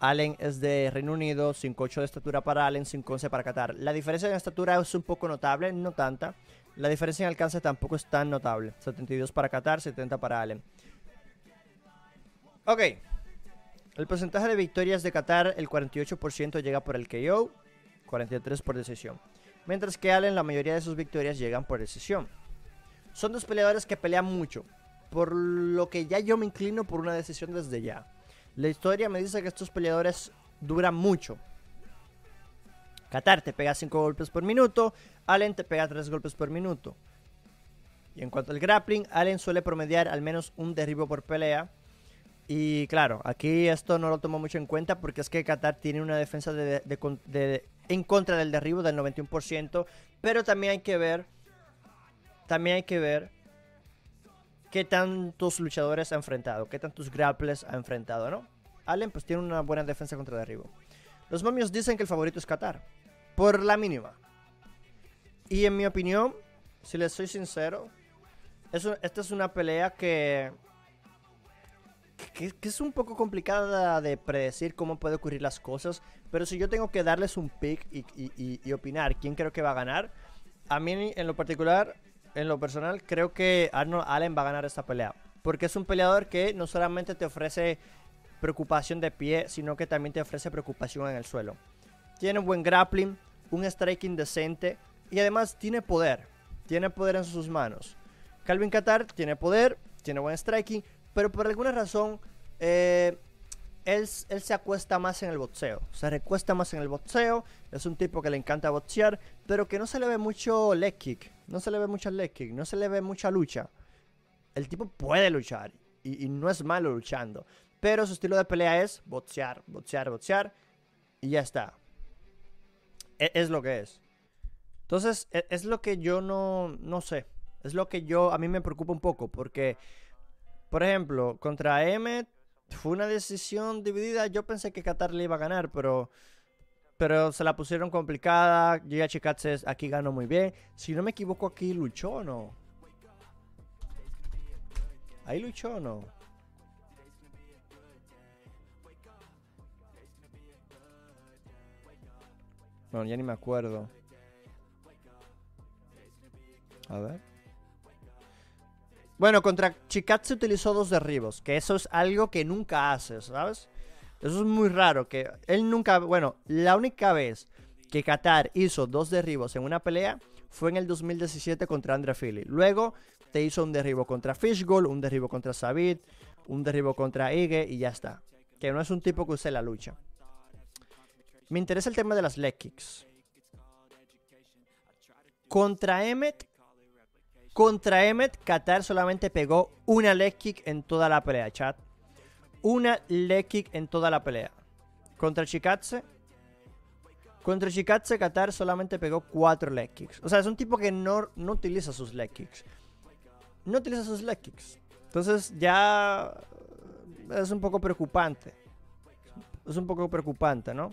Allen es de Reino Unido. 5'8 de estatura para Allen, 5'11 para Qatar. La diferencia en estatura es un poco notable, no tanta. La diferencia en alcance tampoco es tan notable. 72 para Qatar, 70 para Allen. Ok. El porcentaje de victorias de Qatar, el 48% llega por el KO, 43 por decisión. Mientras que Allen, la mayoría de sus victorias llegan por decisión. Son dos peleadores que pelean mucho, por lo que ya yo me inclino por una decisión desde ya. La historia me dice que estos peleadores duran mucho. Qatar te pega 5 golpes por minuto, Allen te pega 3 golpes por minuto. Y en cuanto al grappling, Allen suele promediar al menos un derribo por pelea. Y claro, aquí esto no lo tomo mucho en cuenta porque es que Qatar tiene una defensa de- de- de- de- en contra del derribo del 91%, pero también hay que ver, también hay que ver qué tantos luchadores ha enfrentado, qué tantos grapples ha enfrentado, ¿no? Allen pues tiene una buena defensa contra derribo. Los momios dicen que el favorito es Qatar, por la mínima. Y en mi opinión, si les soy sincero, es un- esta es una pelea que, que, es un poco complicada de predecir cómo puede ocurrir las cosas. Pero si yo tengo que darles un pick y- y opinar quién creo que va a ganar, a mí en lo particular, en lo personal, creo que Arnold Allen va a ganar esta pelea. Porque es un peleador que no solamente te ofrece preocupación de pie, sino que también te ofrece preocupación en el suelo. Tiene buen grappling, un striking decente y además tiene poder. Tiene poder en sus manos. Calvin Qatar tiene poder, tiene buen striking, pero por alguna razón eh, él, él se acuesta más en el boxeo. Se recuesta más en el boxeo. Es un tipo que le encanta boxear, pero que no se le ve mucho leg kick. No se le ve mucho leg no se le ve mucha lucha. El tipo puede luchar y, y no es malo luchando. Pero su estilo de pelea es boxear, boxear, boxear y ya está. E- Es, lo que es. Entonces, e- es lo que yo no, no sé. Es lo que yo, a mí me preocupa un poco porque, por ejemplo, contra Emmet fue una decisión dividida. Yo pensé que Qatar le iba a ganar, pero, pero se la pusieron complicada. Giga Chikatses aquí ganó muy bien. Si no me equivoco, aquí luchó o no. Ahí luchó o no. Bueno, ya ni me acuerdo. A ver. Bueno, contra Chikatse utilizó dos derribos, que eso es algo que nunca hace, ¿sabes? Eso es muy raro, que él nunca, bueno, la única vez que Qatar hizo dos derribos en una pelea fue en el 2017 contra Andre Philly. Luego te hizo un derribo contra Fishgoal, un derribo contra Sabit, un derribo contra Ige y ya está. Que no es un tipo que use la lucha. Me interesa el tema de las leg kicks. Contra Emmet, contra Emmet, Qatar solamente pegó una leg kick en toda la pelea, chat. Una leg kick en toda la pelea. Contra Chikatse, contra Chikatse, Qatar solamente pegó cuatro leg kicks. O sea, es un tipo que no, no utiliza sus leg kicks. No utiliza sus leg kicks. Entonces ya es un poco preocupante. Es un poco preocupante, ¿no?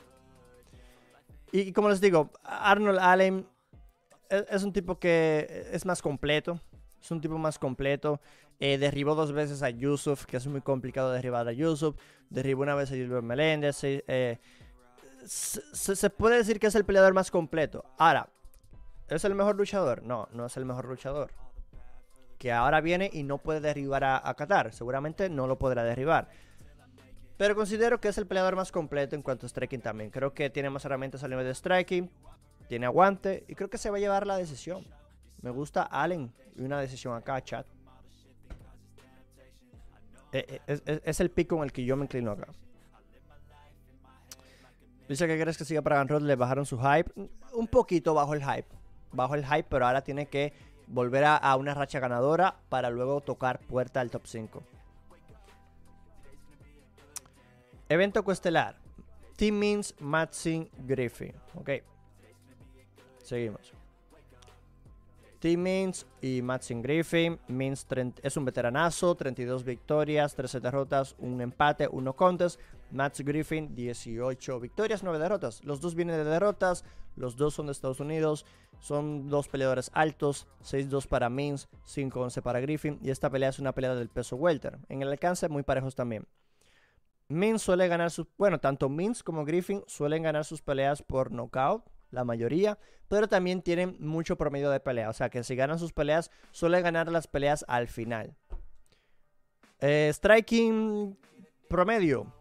Y, como les digo, Arnold Allen es, un tipo que es más completo. Es un tipo más completo. Eh, derribó dos veces a Yusuf, que es muy complicado derribar a Yusuf. Derribó una vez a Gilbert Meléndez. Eh, se, puede decir que es el peleador más completo. Ahora, ¿es el mejor luchador? No, no es el mejor luchador. Que ahora viene y no puede derribar a, Qatar. Seguramente no lo podrá derribar. Pero considero que es el peleador más completo en cuanto a striking también. Creo que tiene más herramientas al nivel de striking. Tiene aguante. Y creo que se va a llevar la decisión. Me gusta Allen. Y una decisión acá, chat. Eh, eh, es, el pico en el que yo me inclino acá. Dice que crees que siga para Gunrod. Le bajaron su hype. Un poquito bajo el hype. Bajo el hype, pero ahora tiene que volver a, una racha ganadora para luego tocar puerta al top 5. Evento coestelar. Team Means Matching Griffin. Ok. Seguimos. Team Means y Matching Griffin. Means es un veteranazo. 32 victorias, 13 derrotas, un empate, 1 contest. Matt Griffin, 18 victorias, 9 derrotas. Los dos vienen de derrotas. Los dos son de Estados Unidos. Son dos peleadores altos. 6-2 para Means, 5-11 para Griffin. Y esta pelea es una pelea del peso welter. En el alcance muy parejos también. Min suele ganar sus. Bueno, tanto Mins como Griffin suelen ganar sus peleas por knockout, la mayoría, pero también tienen mucho promedio de pelea. O sea que si ganan sus peleas, suelen ganar las peleas al final. Eh, striking promedio: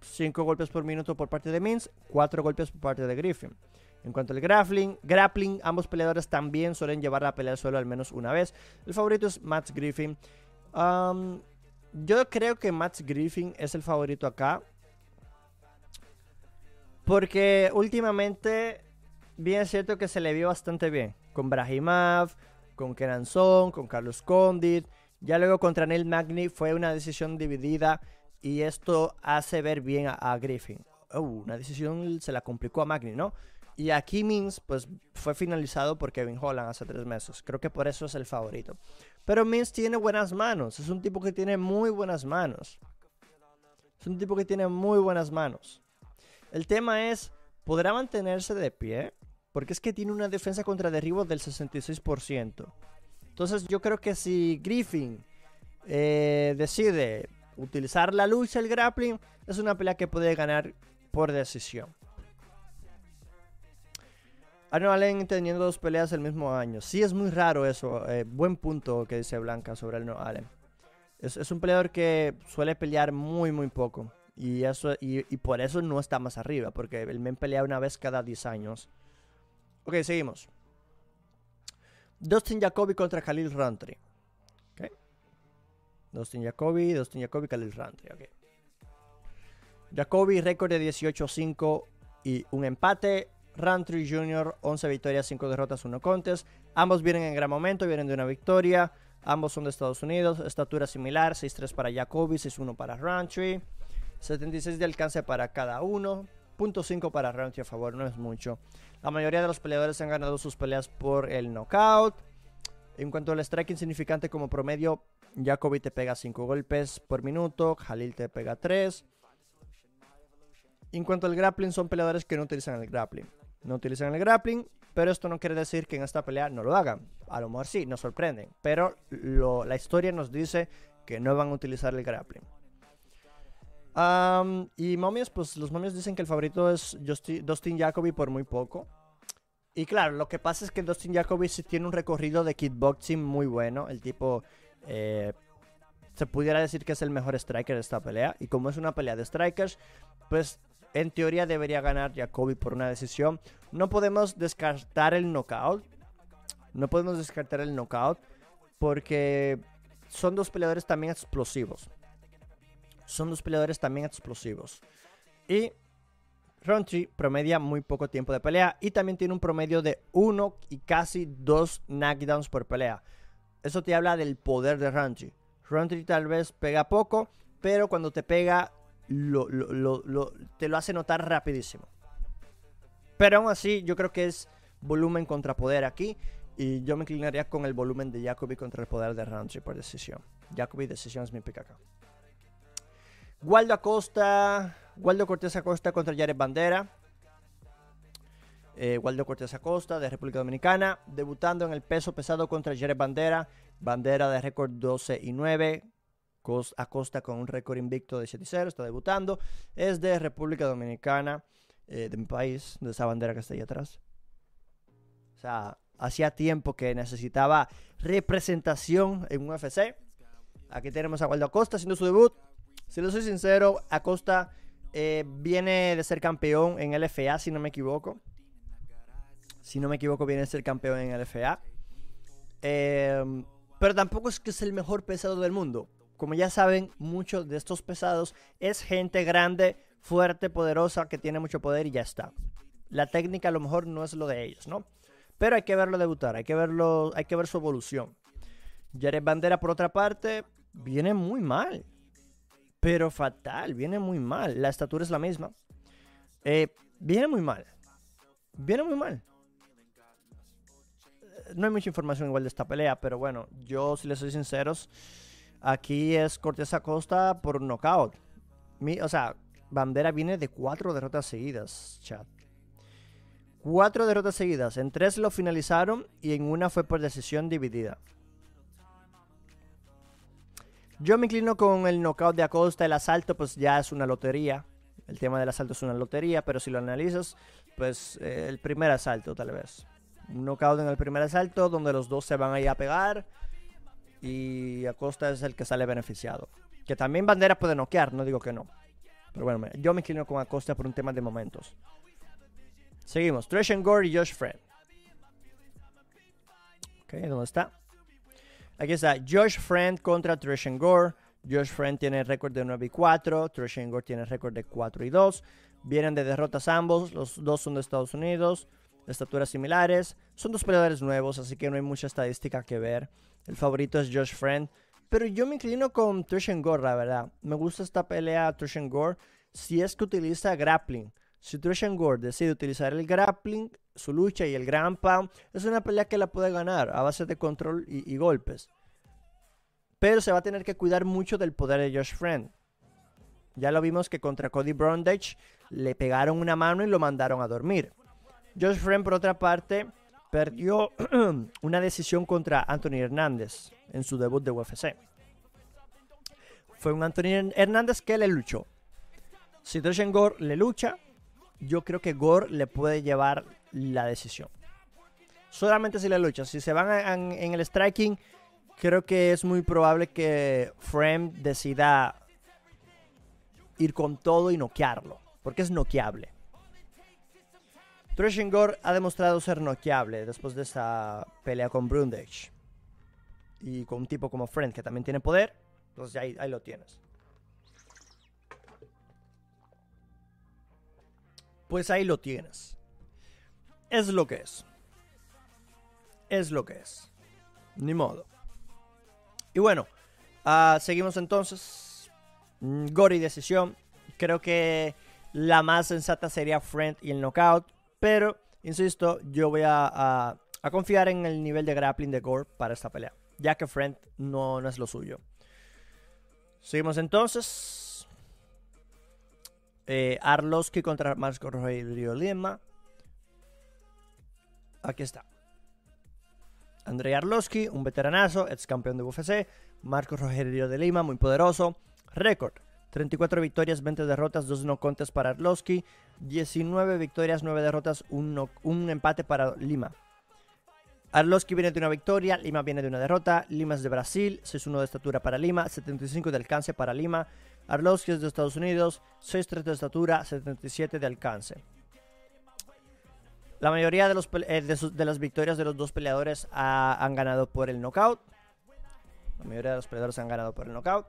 5 golpes por minuto por parte de Mins, 4 golpes por parte de Griffin. En cuanto al grappling, grappling, ambos peleadores también suelen llevar la pelea al suelo al menos una vez. El favorito es Matt Griffin. Yo creo que Max Griffin es el favorito acá. Porque últimamente, bien es cierto que se le vio bastante bien. Con Brahimav, con Kenan Son, con Carlos Condit. Ya luego contra Neil Magny fue una decisión dividida. Y esto hace ver bien a, Griffin. Uh, una decisión se la complicó a Magny, ¿no? Y aquí Mins, pues fue finalizado por Kevin Holland hace tres meses. Creo que por eso es el favorito. Pero Mins tiene buenas manos. Es un tipo que tiene muy buenas manos. Es un tipo que tiene muy buenas manos. El tema es, ¿podrá mantenerse de pie? Porque es que tiene una defensa contra derribos del 66%. Entonces yo creo que si Griffin eh, decide utilizar la lucha, el grappling, es una pelea que puede ganar por decisión. Arnold Allen teniendo dos peleas el mismo año. Sí, es muy raro eso. Eh, buen punto que dice Blanca sobre Arnold Allen. Es, un peleador que suele pelear muy, muy poco. Y, eso, y, por eso no está más arriba. Porque el men pelea una vez cada 10 años. Ok, seguimos. Dustin Jacoby contra Khalil Rountree. Okay. Dustin Jacoby, Dustin Jacoby, Khalil Rountree. Okay. Jacoby, récord de 18-5 y un empate. Rantry Jr., 11 victorias, 5 derrotas, 1 contest. Ambos vienen en gran momento, vienen de una victoria. Ambos son de Estados Unidos, estatura similar, 6-3 para Jacoby, 6-1 para Rantry. 76 de alcance para cada uno. .5 para Rantry a favor, no es mucho. La mayoría de los peleadores han ganado sus peleas por el knockout. En cuanto al striking significante como promedio, Jacoby te pega 5 golpes por minuto, Jalil te pega 3. En cuanto al grappling, son peleadores que no utilizan el grappling no utilizan el grappling, pero esto no quiere decir que en esta pelea no lo hagan. A lo mejor sí, nos sorprenden, pero la historia nos dice que no van a utilizar el grappling. Y momios, pues los momios dicen que el favorito es Dustin Jacoby por muy poco. Y claro, lo que pasa es que Dustin Jacoby sí tiene un recorrido de kickboxing muy bueno. El tipo eh, se pudiera decir que es el mejor striker de esta pelea. Y como es una pelea de strikers, pues en teoría debería ganar Jacoby por una decisión. No podemos descartar el knockout. No podemos descartar el knockout. Porque son dos peleadores también explosivos. Son dos peleadores también explosivos. Y Roundtree promedia muy poco tiempo de pelea y también tiene un promedio de 1 y casi 2 knockdowns por pelea. Eso te habla del poder de Roundtree. Roundtree tal vez pega poco, pero cuando te pega te lo hace notar rapidísimo. Pero aún así, yo creo que es volumen contra poder aquí. Y yo me inclinaría con el volumen de Jacoby contra el poder de Roundtree por decisión. Jacoby, decisión es mi pick acá. Waldo Acosta. Waldo Cortés Acosta contra Jared Bandera. Eh, Waldo Cortés Acosta de República Dominicana. Debutando en el peso pesado contra Jared Bandera. Bandera de récord 12 y 9. Acosta con un récord invicto de 7 y 0. Está debutando. Es de República Dominicana. Eh, de mi país. De esa bandera que está ahí atrás. O sea, hacía tiempo que necesitaba representación en un UFC. Aquí tenemos a Waldo Acosta haciendo su debut. Si lo soy sincero, Acosta eh, viene de ser campeón en LFA, si no me equivoco. Si no me equivoco, viene de ser campeón en LFA. Em, pero tampoco es que es el mejor pesado del mundo. Como ya saben, muchos de estos pesados es gente grande, fuerte, poderosa, que tiene mucho poder y ya está. La técnica a lo mejor no es lo de ellos, ¿no? Pero hay que verlo debutar, hay que verlo, hay que ver su evolución. Jared Bandera, por otra parte, viene muy mal. Pero fatal, viene muy mal. La estatura es la misma. Eh, viene muy mal. Viene muy mal. Eh, no hay mucha información igual de esta pelea, pero bueno, yo si les soy sinceros, aquí es Cortés Acosta por un knockout. o sea, Bandera viene de cuatro derrotas seguidas, chat. Cuatro derrotas seguidas. En tres lo finalizaron y en una fue por decisión dividida. Yo me inclino con el knockout de Acosta. El asalto, pues ya es una lotería. El tema del asalto es una lotería, pero si lo analizas, pues eh, el primer asalto tal vez. Un knockout en el primer asalto donde los dos se van a ir a pegar y Acosta es el que sale beneficiado. Que también Bandera puede noquear, no digo que no. Pero bueno, yo me inclino con Acosta por un tema de momentos. Seguimos. Trish Gore y Josh Friend. Ok, ¿dónde está? Aquí está. Josh Friend contra Trish Gore. Josh Friend tiene récord de 9 y 4. Trish Gore tiene récord de 4 y 2. Vienen de derrotas ambos. Los dos son de Estados Unidos. Estaturas similares. Son dos peleadores nuevos, así que no hay mucha estadística que ver. El favorito es Josh Friend. Pero yo me inclino con Trish Gore, la verdad. Me gusta esta pelea Trish Gore si es que utiliza grappling. Si Trishan Gore decide utilizar el grappling, su lucha y el Grand Pound, es una pelea que la puede ganar a base de control y, golpes. Pero se va a tener que cuidar mucho del poder de Josh Friend. Ya lo vimos que contra Cody Brondage le pegaron una mano y lo mandaron a dormir. Josh Friend, por otra parte, perdió una decisión contra Anthony Hernández en su debut de UFC. Fue un Anthony Hernández que le luchó. Si Trishan Gore le lucha, yo creo que Gore le puede llevar la decisión. Solamente si le lucha. Si se van en el striking, creo que es muy probable que Frame decida ir con todo y noquearlo. Porque es noqueable. Trish Gore ha demostrado ser noqueable después de esa pelea con Brundage. Y con un tipo como Friend que también tiene poder. Entonces ahí, ahí lo tienes. pues ahí lo tienes. Es lo que es. Es lo que es. Ni modo. Y bueno, ah, seguimos entonces. Mm, Gori decisión. Creo que la más sensata sería Friend y el knockout. Pero, insisto, yo voy a, confiar en el nivel de grappling de Gore para esta pelea. Ya que Friend no, no es lo suyo. Seguimos entonces. Eh, Arlovsky contra Marco Rogelio Lima. Aquí está. Andrei Arlovsky, un veteranazo, ex campeón de UFC. Marco Rogelio de Lima, muy poderoso. Récord: 34 victorias, 20 derrotas, 2 no contes para Arlovski. 19 victorias, 9 derrotas, 1 un empate para Lima. Arlovski viene de una victoria, Lima viene de una derrota. Lima es de Brasil, 6-1 de estatura para Lima, 75 de alcance para Lima. Arlovski es de Estados Unidos, 6-3 de estatura, 77 de alcance. La mayoría de, los, eh, de, las victorias de los dos peleadores han ganado por el knockout. La mayoría de los peleadores han ganado por el knockout.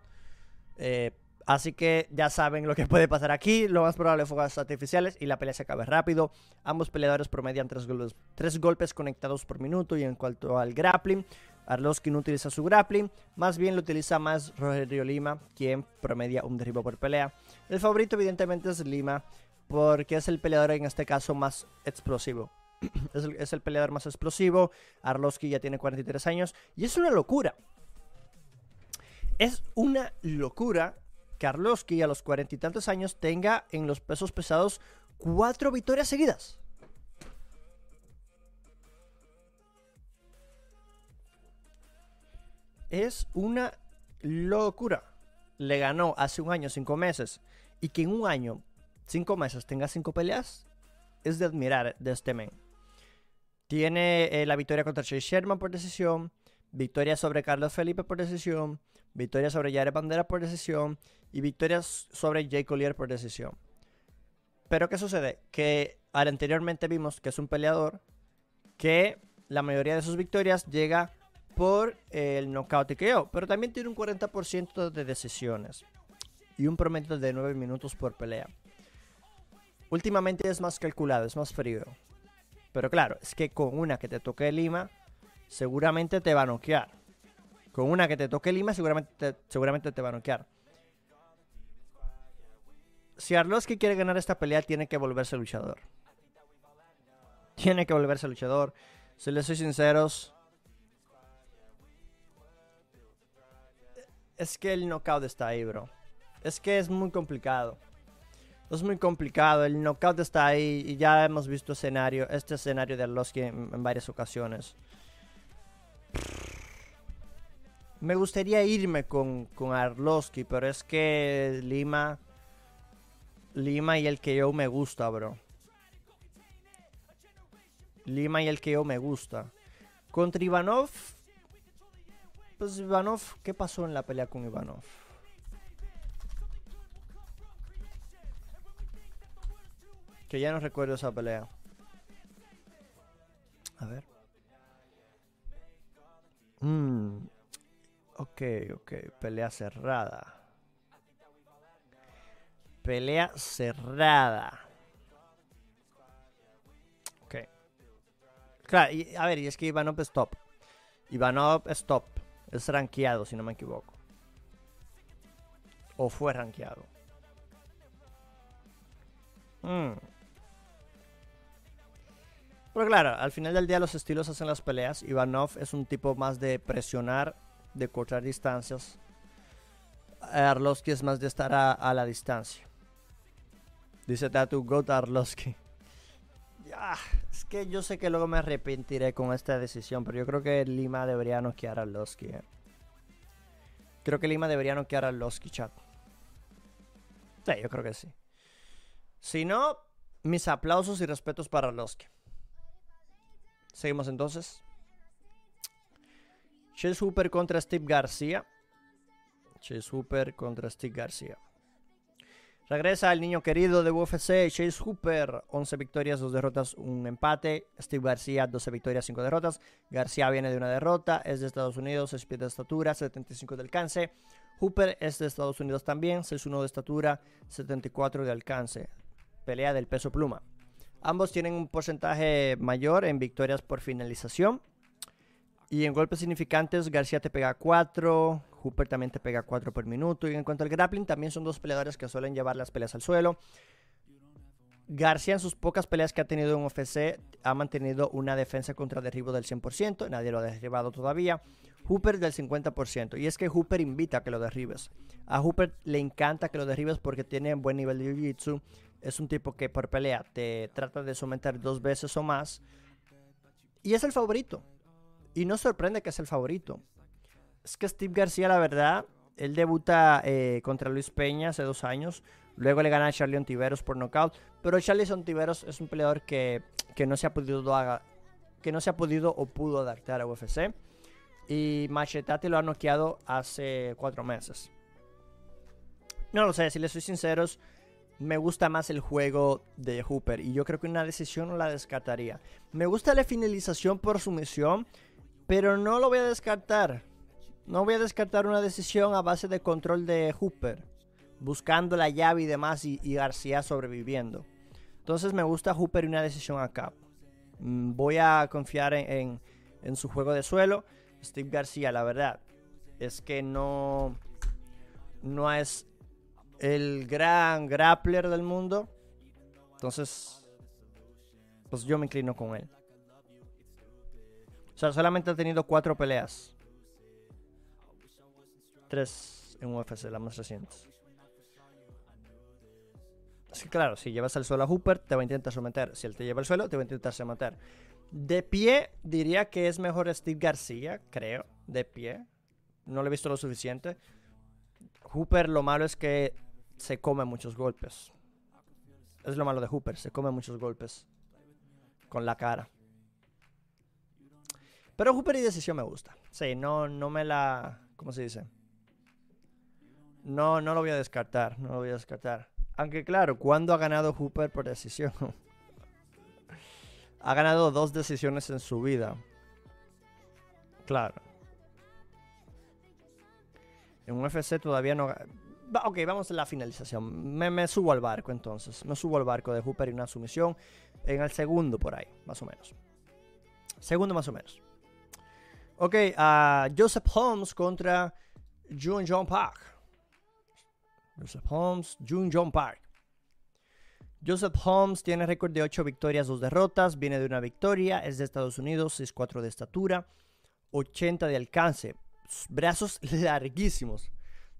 Eh, Así que ya saben lo que puede pasar aquí. Lo más probable fuegos artificiales y la pelea se acabe rápido. Ambos peleadores promedian tres golpes, tres golpes conectados por minuto. Y en cuanto al grappling, Arlovski no utiliza su grappling. Más bien lo utiliza más Rogerio Lima, quien promedia un derribo por pelea. El favorito, evidentemente, es Lima, porque es el peleador en este caso más explosivo. es, el, peleador más explosivo. Arlovski ya tiene 43 años. Y es una locura. Es una locura Karlovsky a los cuarenta y tantos años tenga en los pesos pesados cuatro victorias seguidas. Es una locura. Le ganó hace un año, cinco meses. Y que en un año, cinco meses, tenga cinco peleas. Es de admirar de este men. Tiene eh, la victoria contra Chase Sherman por decisión. Victoria sobre Carlos Felipe por decisión. Victoria sobre Jared Bandera por decisión y victorias sobre Jay Collier por decisión. Pero ¿qué sucede? Que anteriormente vimos que es un peleador que la mayoría de sus victorias llega por el knockout y KO, pero también tiene un 40% de decisiones y un promedio de 9 minutos por pelea. Últimamente es más calculado, es más frío. Pero claro, es que con una que te toque Lima, seguramente te va a noquear. Con una que te toque Lima, seguramente seguramente te va a noquear si Arlovski quiere ganar esta pelea, tiene que volverse luchador. Tiene que volverse luchador. Si les soy sinceros, es que el knockout está ahí, bro. Es que es muy complicado. Es muy complicado. El knockout está ahí y ya hemos visto escenario, este escenario de Arlovski en, varias ocasiones. Me gustaría irme con, con Arlovski, pero es que Lima Lima y el que yo me gusta, bro. Lima y el que yo me gusta. Contra Ivanov. Pues Ivanov, ¿qué pasó en la pelea con Ivanov? Que ya no recuerdo esa pelea. A ver. Mm. Ok, ok. Pelea cerrada. Pelea cerrada. Ok. Claro, y, a ver, y es que Ivanov es top. Ivanov es top. Es rankeado, si no me equivoco. O fue rankeado. Hmm. Pero claro, al final del día los estilos hacen las peleas. Ivanov es un tipo más de presionar, de cortar distancias. Arlovski es más de estar a la distancia. Dice Tatu Got Arlovski. Ya, es que yo sé que luego me arrepentiré con esta decisión, pero yo creo que Lima debería noquear a Arlovski. Eh. Creo que Lima debería noquear a Arlovski, chat. Sí, yo creo que sí. Si no, mis aplausos y respetos para Arlovski. Seguimos entonces. Chase Hooper contra Steve García. Chase Hooper contra Steve García. Regresa el niño querido de UFC, Chase Hooper, 11 victorias, 2 derrotas, un empate. Steve García, 12 victorias, 5 derrotas. García viene de una derrota, es de Estados Unidos, es pie de estatura, 75 de alcance. Hooper es de Estados Unidos también, 6'1 de estatura, 74 de alcance. Pelea del peso pluma. Ambos tienen un porcentaje mayor en victorias por finalización. Y en golpes significantes, García te pega 4, Hooper también te pega 4 por minuto. Y en cuanto al grappling, también son dos peleadores que suelen llevar las peleas al suelo. García en sus pocas peleas que ha tenido en UFC ha mantenido una defensa contra derribo del 100%, nadie lo ha derribado todavía. Hooper del 50%, y es que Hooper invita a que lo derribes. A Hooper le encanta que lo derribes porque tiene buen nivel de jiu-jitsu. Es un tipo que por pelea te trata de someter dos veces o más. Y es el favorito. Y no sorprende que es el favorito. Es que Steve García, la verdad, Él debuta eh, contra Luis Peña hace dos años. Luego le gana a Charlie Ontiveros por nocaut. Pero Charlie Ontiveros es un peleador que, que no se ha podido que no se ha podido o pudo adaptar a UFC. Y Machetate lo ha noqueado hace cuatro meses. No lo sé, si les soy sinceros, me gusta más el juego de Hooper. Y yo creo que una decisión no la descartaría. Me gusta la finalización por sumisión, pero no lo voy a descartar. No voy a descartar una decisión a base de control de Hooper. Buscando la llave y demás y, García sobreviviendo. Entonces me gusta Hooper y una decisión acá. Mm, voy a confiar en, en su juego de suelo. Steve García, la verdad, es que no, no es el gran grappler del mundo. Entonces, pues yo me inclino con él. O sea, solamente ha tenido cuatro peleas. Tres en UFC, las más recientes. Así que claro, si llevas al suelo a Hooper, te va a intentar someter. Si él te lleva al suelo, te va a intentar someter. De pie, diría que es mejor Steve García, creo. De pie. No lo he visto lo suficiente. Hooper, lo malo es que se come muchos golpes. Es lo malo de Hooper, se come muchos golpes. Con la cara. Pero Hooper y decisión me gusta. Sí, no, no me la. ¿Cómo se dice? No, no lo voy a descartar. No lo voy a descartar. Aunque claro, ¿cuándo ha ganado Hooper por decisión? ha ganado dos decisiones en su vida. Claro. En UFC todavía no... Ok, vamos a la finalización. Me, subo al barco entonces. Me subo al barco de Hooper y una sumisión en el segundo por ahí, más o menos. Segundo más o menos. Ok, Joseph Holmes contra Jun John Park. Joseph Holmes, Jun John Park. Joseph Holmes tiene récord de 8 victorias, 2 derrotas, viene de una victoria, es de Estados Unidos, 6'4 de estatura, 80 de alcance, brazos larguísimos.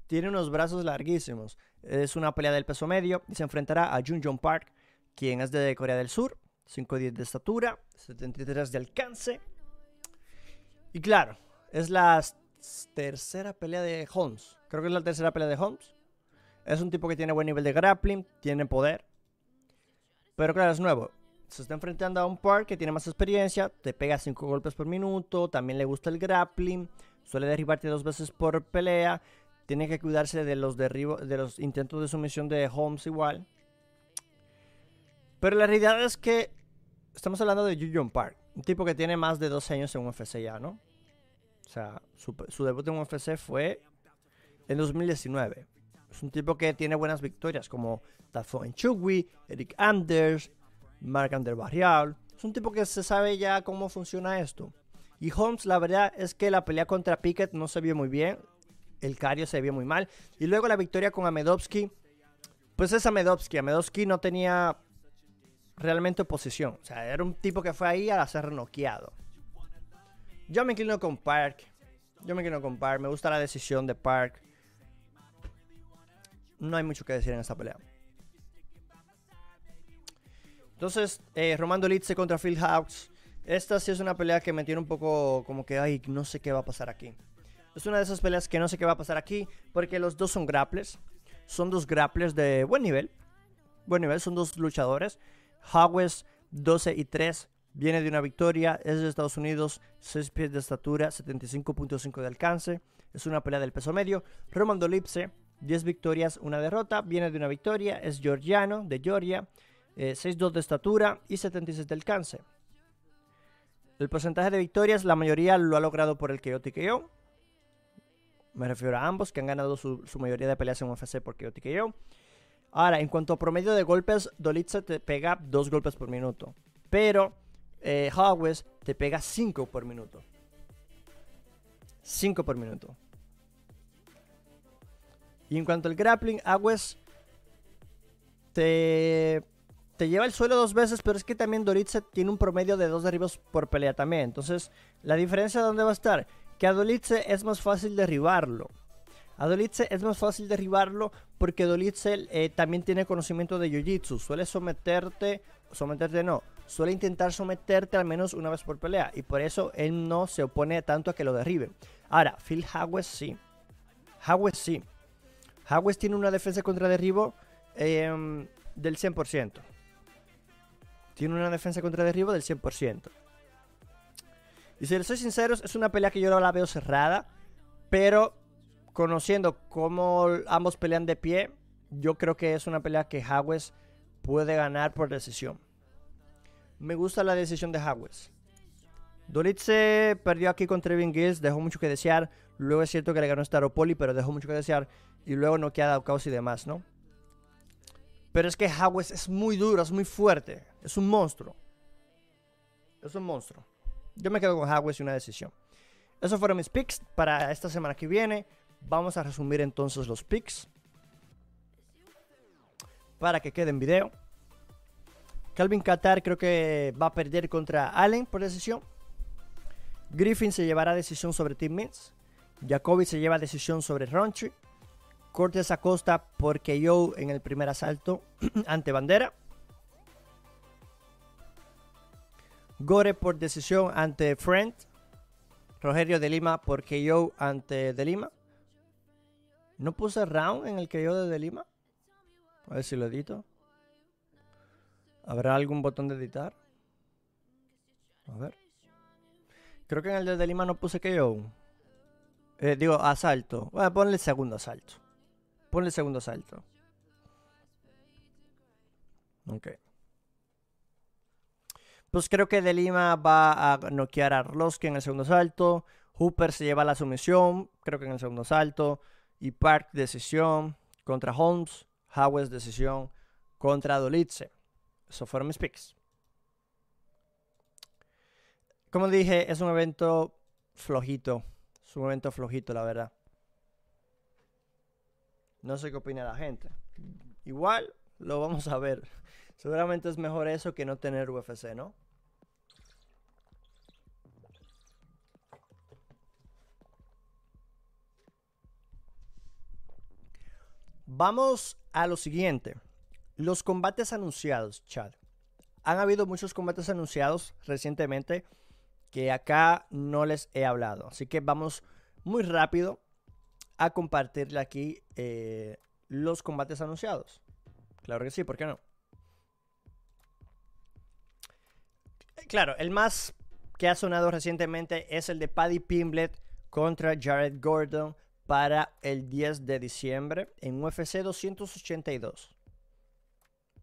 Tiene unos brazos larguísimos. Es una pelea del peso medio y se enfrentará a Jun Jong Park, quien es de Corea del Sur, 5'10 de estatura, 73 de alcance. Y claro, es la tercera pelea de Holmes. Creo que es la tercera pelea de Holmes. Es un tipo que tiene buen nivel de grappling, tiene poder, pero claro, es nuevo. Se está enfrentando a un par que tiene más experiencia, te pega 5 golpes por minuto, también le gusta el grappling, suele derribarte dos veces por pelea, tiene que cuidarse de los derribos, de los intentos de sumisión de Holmes igual. Pero la realidad es que estamos hablando de Yu Park, un tipo que tiene más de 12 años en UFC ya, ¿no? O sea, su, debut en UFC fue en 2019. Es un tipo que tiene buenas victorias, como Tafo Chugui, Eric Anders, Mark Ander Barrial. Es un tipo que se sabe ya cómo funciona esto. Y Holmes, la verdad es que la pelea contra Pickett no se vio muy bien. El Cario se vio muy mal. Y luego la victoria con Amedovsky. Pues es Amedovsky. Amedovsky no tenía realmente oposición. O sea, era un tipo que fue ahí a ser noqueado. Yo me inclino con Park. Yo me inclino con Park. Me gusta la decisión de Park no hay mucho que decir en esta pelea. Entonces, eh, Romando Litze contra Phil Hawks. Esta sí es una pelea que me tiene un poco como que, ay, no sé qué va a pasar aquí. Es una de esas peleas que no sé qué va a pasar aquí porque los dos son grapplers. Son dos grapplers de buen nivel. Buen nivel, son dos luchadores. Hawes 12 y 3 viene de una victoria, es de Estados Unidos, 6 pies de estatura, 75.5 de alcance. Es una pelea del peso medio. Romando Lipse 10 victorias, una derrota. Viene de una victoria, es georgiano, de Georgia, 6'2 eh, de estatura y 76 de alcance. El porcentaje de victorias, la mayoría lo ha logrado por el KO TKO. Me refiero a ambos que han ganado su, mayoría de peleas en UFC por KO TKO. Ahora, en cuanto a promedio de golpes, Dolitza te pega 2 golpes por minuto. Pero eh, te pega 5 por minuto. 5 por minuto. Y en cuanto al grappling, Aguas te, lleva al suelo dos veces, pero es que también Doritze tiene un promedio de dos derribos por pelea también. Entonces, la diferencia dónde va a estar? Que a Dolitze es más fácil derribarlo. A Dolitze es más fácil derribarlo porque Dolitze eh, también tiene conocimiento de Jiu-Jitsu. Suele someterte, someterte no, suele intentar someterte al menos una vez por pelea. Y por eso él no se opone tanto a que lo derriben. Ahora, Phil Howes sí. Howes sí. Howes tiene una defensa contra derribo em, del 100%. Tiene una defensa contra derribo del 100%. Y si les soy sinceros, es una pelea que yo no la veo cerrada. Pero conociendo cómo ambos pelean de pie, yo creo que es una pelea que Howes puede ganar por decisión. Me gusta la decisión de Howes. Dolitze perdió aquí con Trevin Gills, dejó mucho que desear. Luego es cierto que le ganó Staropoli, pero dejó mucho que desear. Y luego no queda caos y demás, ¿no? Pero es que Howes es muy duro, es muy fuerte. Es un monstruo. Es un monstruo. Yo me quedo con Howes y una decisión. Esos fueron mis picks para esta semana que viene. Vamos a resumir entonces los picks. Para que quede en video. Calvin Qatar creo que va a perder contra Allen por decisión. Griffin se llevará decisión sobre Tim Means. Jacoby se lleva decisión sobre Ronchi. Cortes Acosta por KO en el primer asalto ante Bandera. Gore por decisión ante Friend. Rogerio de Lima por KO ante De Lima. ¿No puse round en el KO de De Lima? A ver si lo edito. ¿Habrá algún botón de editar? A ver. Creo que en el de Lima no puse KO. Eh, digo, asalto. Bueno, ponle segundo asalto. Ponle segundo asalto. Ok. Pues creo que De Lima va a noquear a Arlovsky en el segundo asalto. Hooper se lleva la sumisión, creo que en el segundo asalto. Y Park decisión contra Holmes. Howes decisión contra Dolitze. Eso fueron mis picks. Como dije, es un evento flojito. Es un evento flojito, la verdad. No sé qué opina la gente. Igual lo vamos a ver. Seguramente es mejor eso que no tener UFC, ¿no? Vamos a lo siguiente. Los combates anunciados, Chad. Han habido muchos combates anunciados recientemente que acá no les he hablado. Así que vamos muy rápido a compartirle aquí eh, los combates anunciados. Claro que sí, ¿por qué no? Claro, el más que ha sonado recientemente es el de Paddy Pimblet contra Jared Gordon para el 10 de diciembre en UFC 282.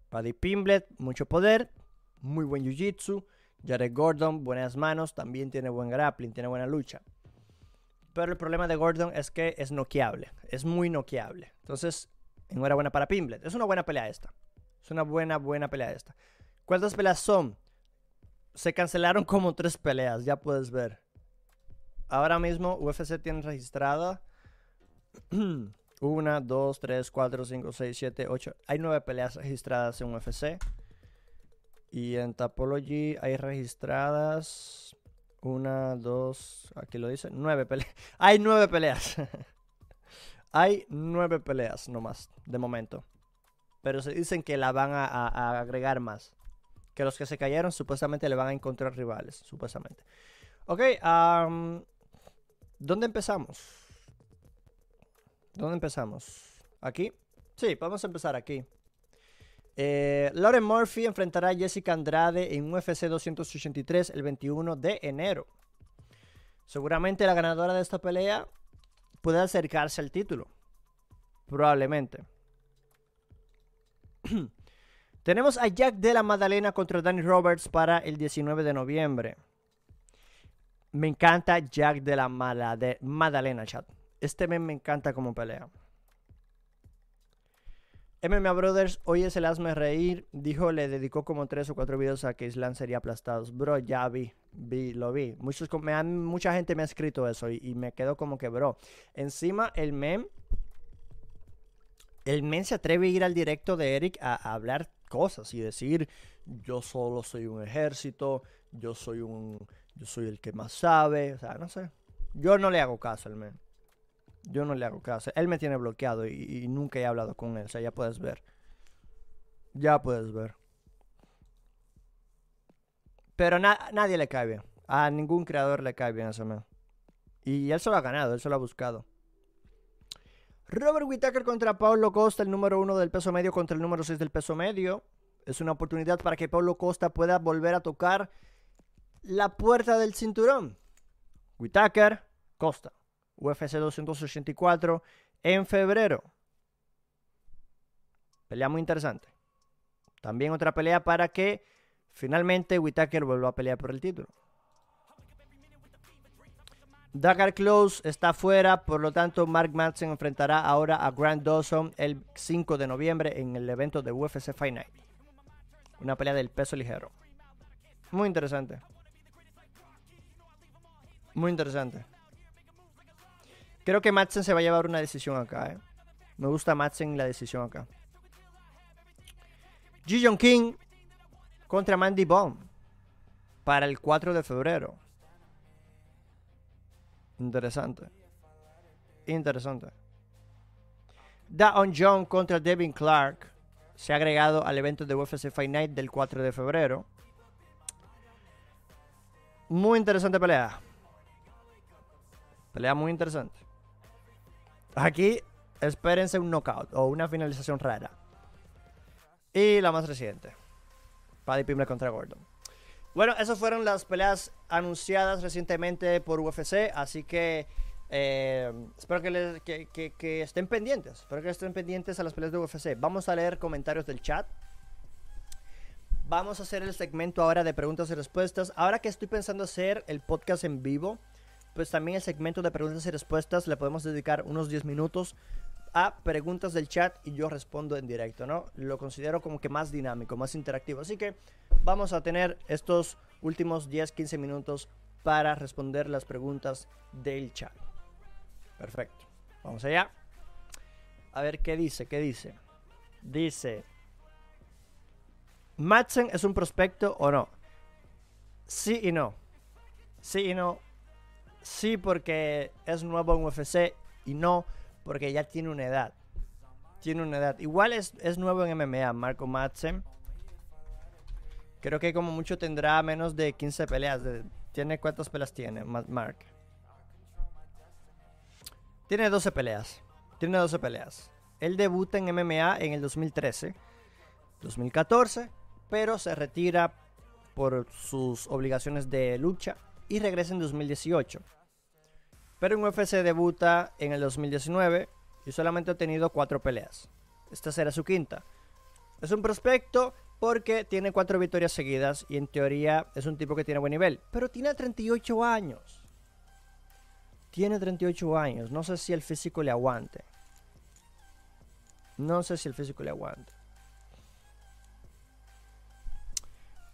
Paddy Pimblet, mucho poder, muy buen jiu-jitsu, Jared Gordon, buenas manos, también tiene buen grappling, tiene buena lucha. Pero el problema de Gordon es que es noqueable, es muy noqueable. Entonces, enhorabuena para Pimblet. Es una buena pelea esta. Es una buena, buena pelea esta. ¿Cuántas peleas son? Se cancelaron como tres peleas, ya puedes ver. Ahora mismo UFC tiene registrada una, dos, tres, cuatro, cinco, seis, siete, ocho. Hay nueve peleas registradas en UFC. Y en Tapology hay registradas una, dos, aquí lo dice, nueve peleas. Hay nueve peleas. hay nueve peleas nomás, de momento. Pero se dicen que la van a, agregar más. Que los que se cayeron supuestamente le van a encontrar rivales, supuestamente. Ok, ¿dónde empezamos? ¿Dónde empezamos? ¿Aquí? Sí, a empezar aquí. Eh, Lauren Murphy enfrentará a Jessica Andrade en UFC 283 el 21 de enero. Seguramente la ganadora de esta pelea puede acercarse al título. Probablemente. Tenemos a Jack de la Madalena contra Danny Roberts para el 19 de noviembre. Me encanta Jack de la Madalena, chat. Este men me encanta como pelea. MMA Brothers, hoy es el hazme reír. Dijo, le dedicó como tres o cuatro videos a que Islam sería aplastados. Bro, ya vi, vi, lo vi. Muchos, me han, mucha gente me ha escrito eso y, me quedo como que, bro. Encima, el mem, el men se atreve a ir al directo de Eric a, hablar cosas y decir, yo solo soy un ejército, yo soy un, yo soy el que más sabe. O sea, no sé. Yo no le hago caso al men. Yo no le hago caso. Él me tiene bloqueado y, nunca he hablado con él. O sea, ya puedes ver. Ya puedes ver. Pero nadie le cae bien. A ningún creador le cae bien ese man. Y él se lo ha ganado, él se lo ha buscado. Robert Whittaker contra Paulo Costa, el número uno del peso medio contra el número 6 del peso medio. Es una oportunidad para que Paulo Costa pueda volver a tocar la puerta del cinturón. Whittaker, Costa. UFC 284 en febrero. Pelea muy interesante. También otra pelea para que finalmente Whittaker vuelva a pelear por el título. Dakar Close está fuera, por lo tanto Mark Madsen enfrentará ahora a Grant Dawson el 5 de noviembre en el evento de UFC Fight Night. Una pelea del peso ligero. Muy interesante. Muy interesante. Creo que Madsen se va a llevar una decisión acá. ¿eh? Me gusta Madsen la decisión acá. Ji King contra Mandy Bomb para el 4 de febrero. Interesante. Interesante. Daon John contra Devin Clark se ha agregado al evento de UFC Fight Night del 4 de febrero. Muy interesante pelea. Pelea muy interesante. Aquí espérense un knockout o una finalización rara. Y la más reciente. Paddy Pimble contra Gordon. Bueno, esas fueron las peleas anunciadas recientemente por UFC, así que eh, espero que, estén pendientes. Espero que estén pendientes a las peleas de UFC. Vamos a leer comentarios del chat. Vamos a hacer el segmento ahora de preguntas y respuestas. Ahora que estoy pensando hacer el podcast en vivo, pues también el segmento de preguntas y respuestas le podemos dedicar unos 10 minutos a preguntas del chat y yo respondo en directo, ¿no? Lo considero como que más dinámico, más interactivo. Así que vamos a tener estos últimos 10-15 minutos para responder las preguntas del chat. Perfecto. Vamos allá. A ver qué dice, qué dice. Dice, ¿Madsen es un prospecto o no? Sí y no. Sí y no. Sí porque es nuevo en UFC y no porque ya tiene una edad. Tiene una edad. Igual es, es nuevo en MMA, Marco Madsen. Creo que como mucho tendrá menos de 15 peleas. ¿Tiene cuántas peleas tiene, Mark? Tiene 12 peleas. Tiene 12 peleas. Él debuta en MMA en el 2013, 2014, pero se retira por sus obligaciones de lucha y regresa en 2018. Pero en UFC debuta en el 2019 y solamente ha tenido cuatro peleas. Esta será su quinta. Es un prospecto porque tiene cuatro victorias seguidas y en teoría es un tipo que tiene buen nivel. Pero tiene 38 años. Tiene 38 años. No sé si el físico le aguante. No sé si el físico le aguante.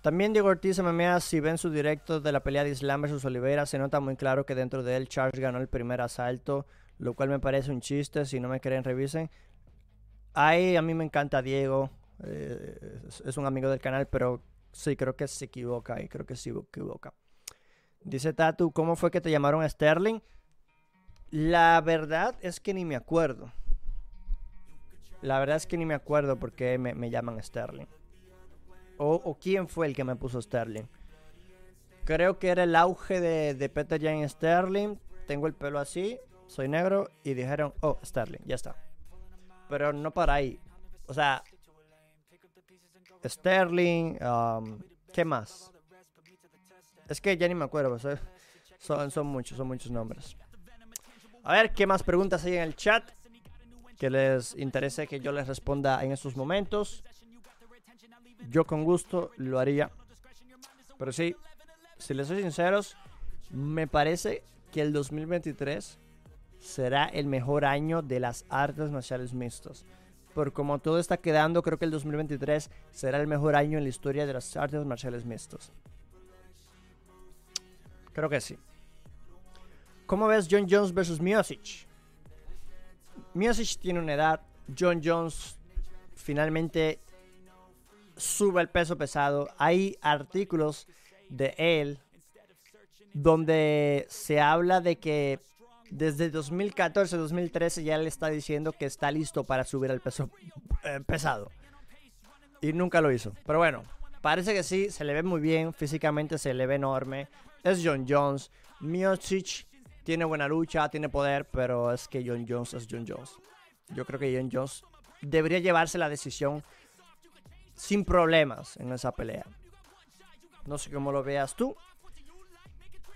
También Diego Ortiz MMA, si ven su directo de la pelea de Islam versus Oliveira, se nota muy claro que dentro de él Charles ganó el primer asalto, lo cual me parece un chiste, si no me creen revisen. Ahí a mí me encanta Diego, eh, es un amigo del canal, pero sí, creo que se equivoca y creo que se equivoca. Dice Tatu, ¿cómo fue que te llamaron a Sterling? La verdad es que ni me acuerdo. La verdad es que ni me acuerdo por qué me, me llaman Sterling. O, quién fue el que me puso Sterling. Creo que era el auge de, Peter Jane Sterling. Tengo el pelo así, soy negro y dijeron, oh, Sterling, ya está. Pero no para ahí. O sea, Sterling, um, ¿qué más? Es que ya ni me acuerdo, son, son muchos, son muchos nombres. A ver, ¿qué más preguntas hay en el chat? Que les interese que yo les responda en estos momentos. Yo con gusto lo haría. Pero sí, si les soy sinceros, me parece que el 2023 será el mejor año de las artes marciales mixtas. Por como todo está quedando, creo que el 2023 será el mejor año en la historia de las artes marciales mixtas. Creo que sí. ¿Cómo ves John Jones versus Miosic? Miosic tiene una edad. John Jones finalmente sube el peso pesado. Hay artículos de él donde se habla de que desde 2014-2013 ya le está diciendo que está listo para subir el peso eh, pesado. Y nunca lo hizo. Pero bueno, parece que sí, se le ve muy bien, físicamente se le ve enorme. Es John Jones. Miocic tiene buena lucha, tiene poder, pero es que John Jones es John Jones. yo creo que John Jones debería llevarse la decisión sin problemas en esa pelea. No sé cómo lo veas tú,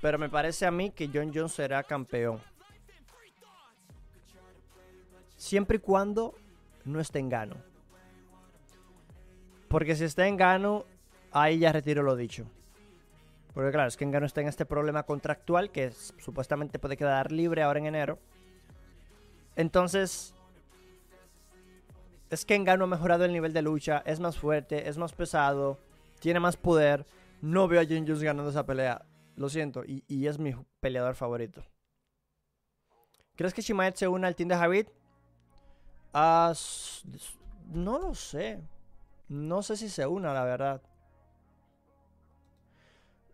pero me parece a mí que John Jones será campeón. Siempre y cuando no esté en gano. Porque si está en gano, ahí ya retiro lo dicho. Porque claro, es que Engano está en este problema contractual que supuestamente puede quedar libre ahora en enero. Entonces, es que Engano ha mejorado el nivel de lucha, es más fuerte, es más pesado, tiene más poder. No veo a Jin Jones ganando esa pelea. Lo siento, y, es mi peleador favorito. ¿Crees que Shimaed se une al team de Javid? Ah, no lo sé. No sé si se una, la verdad.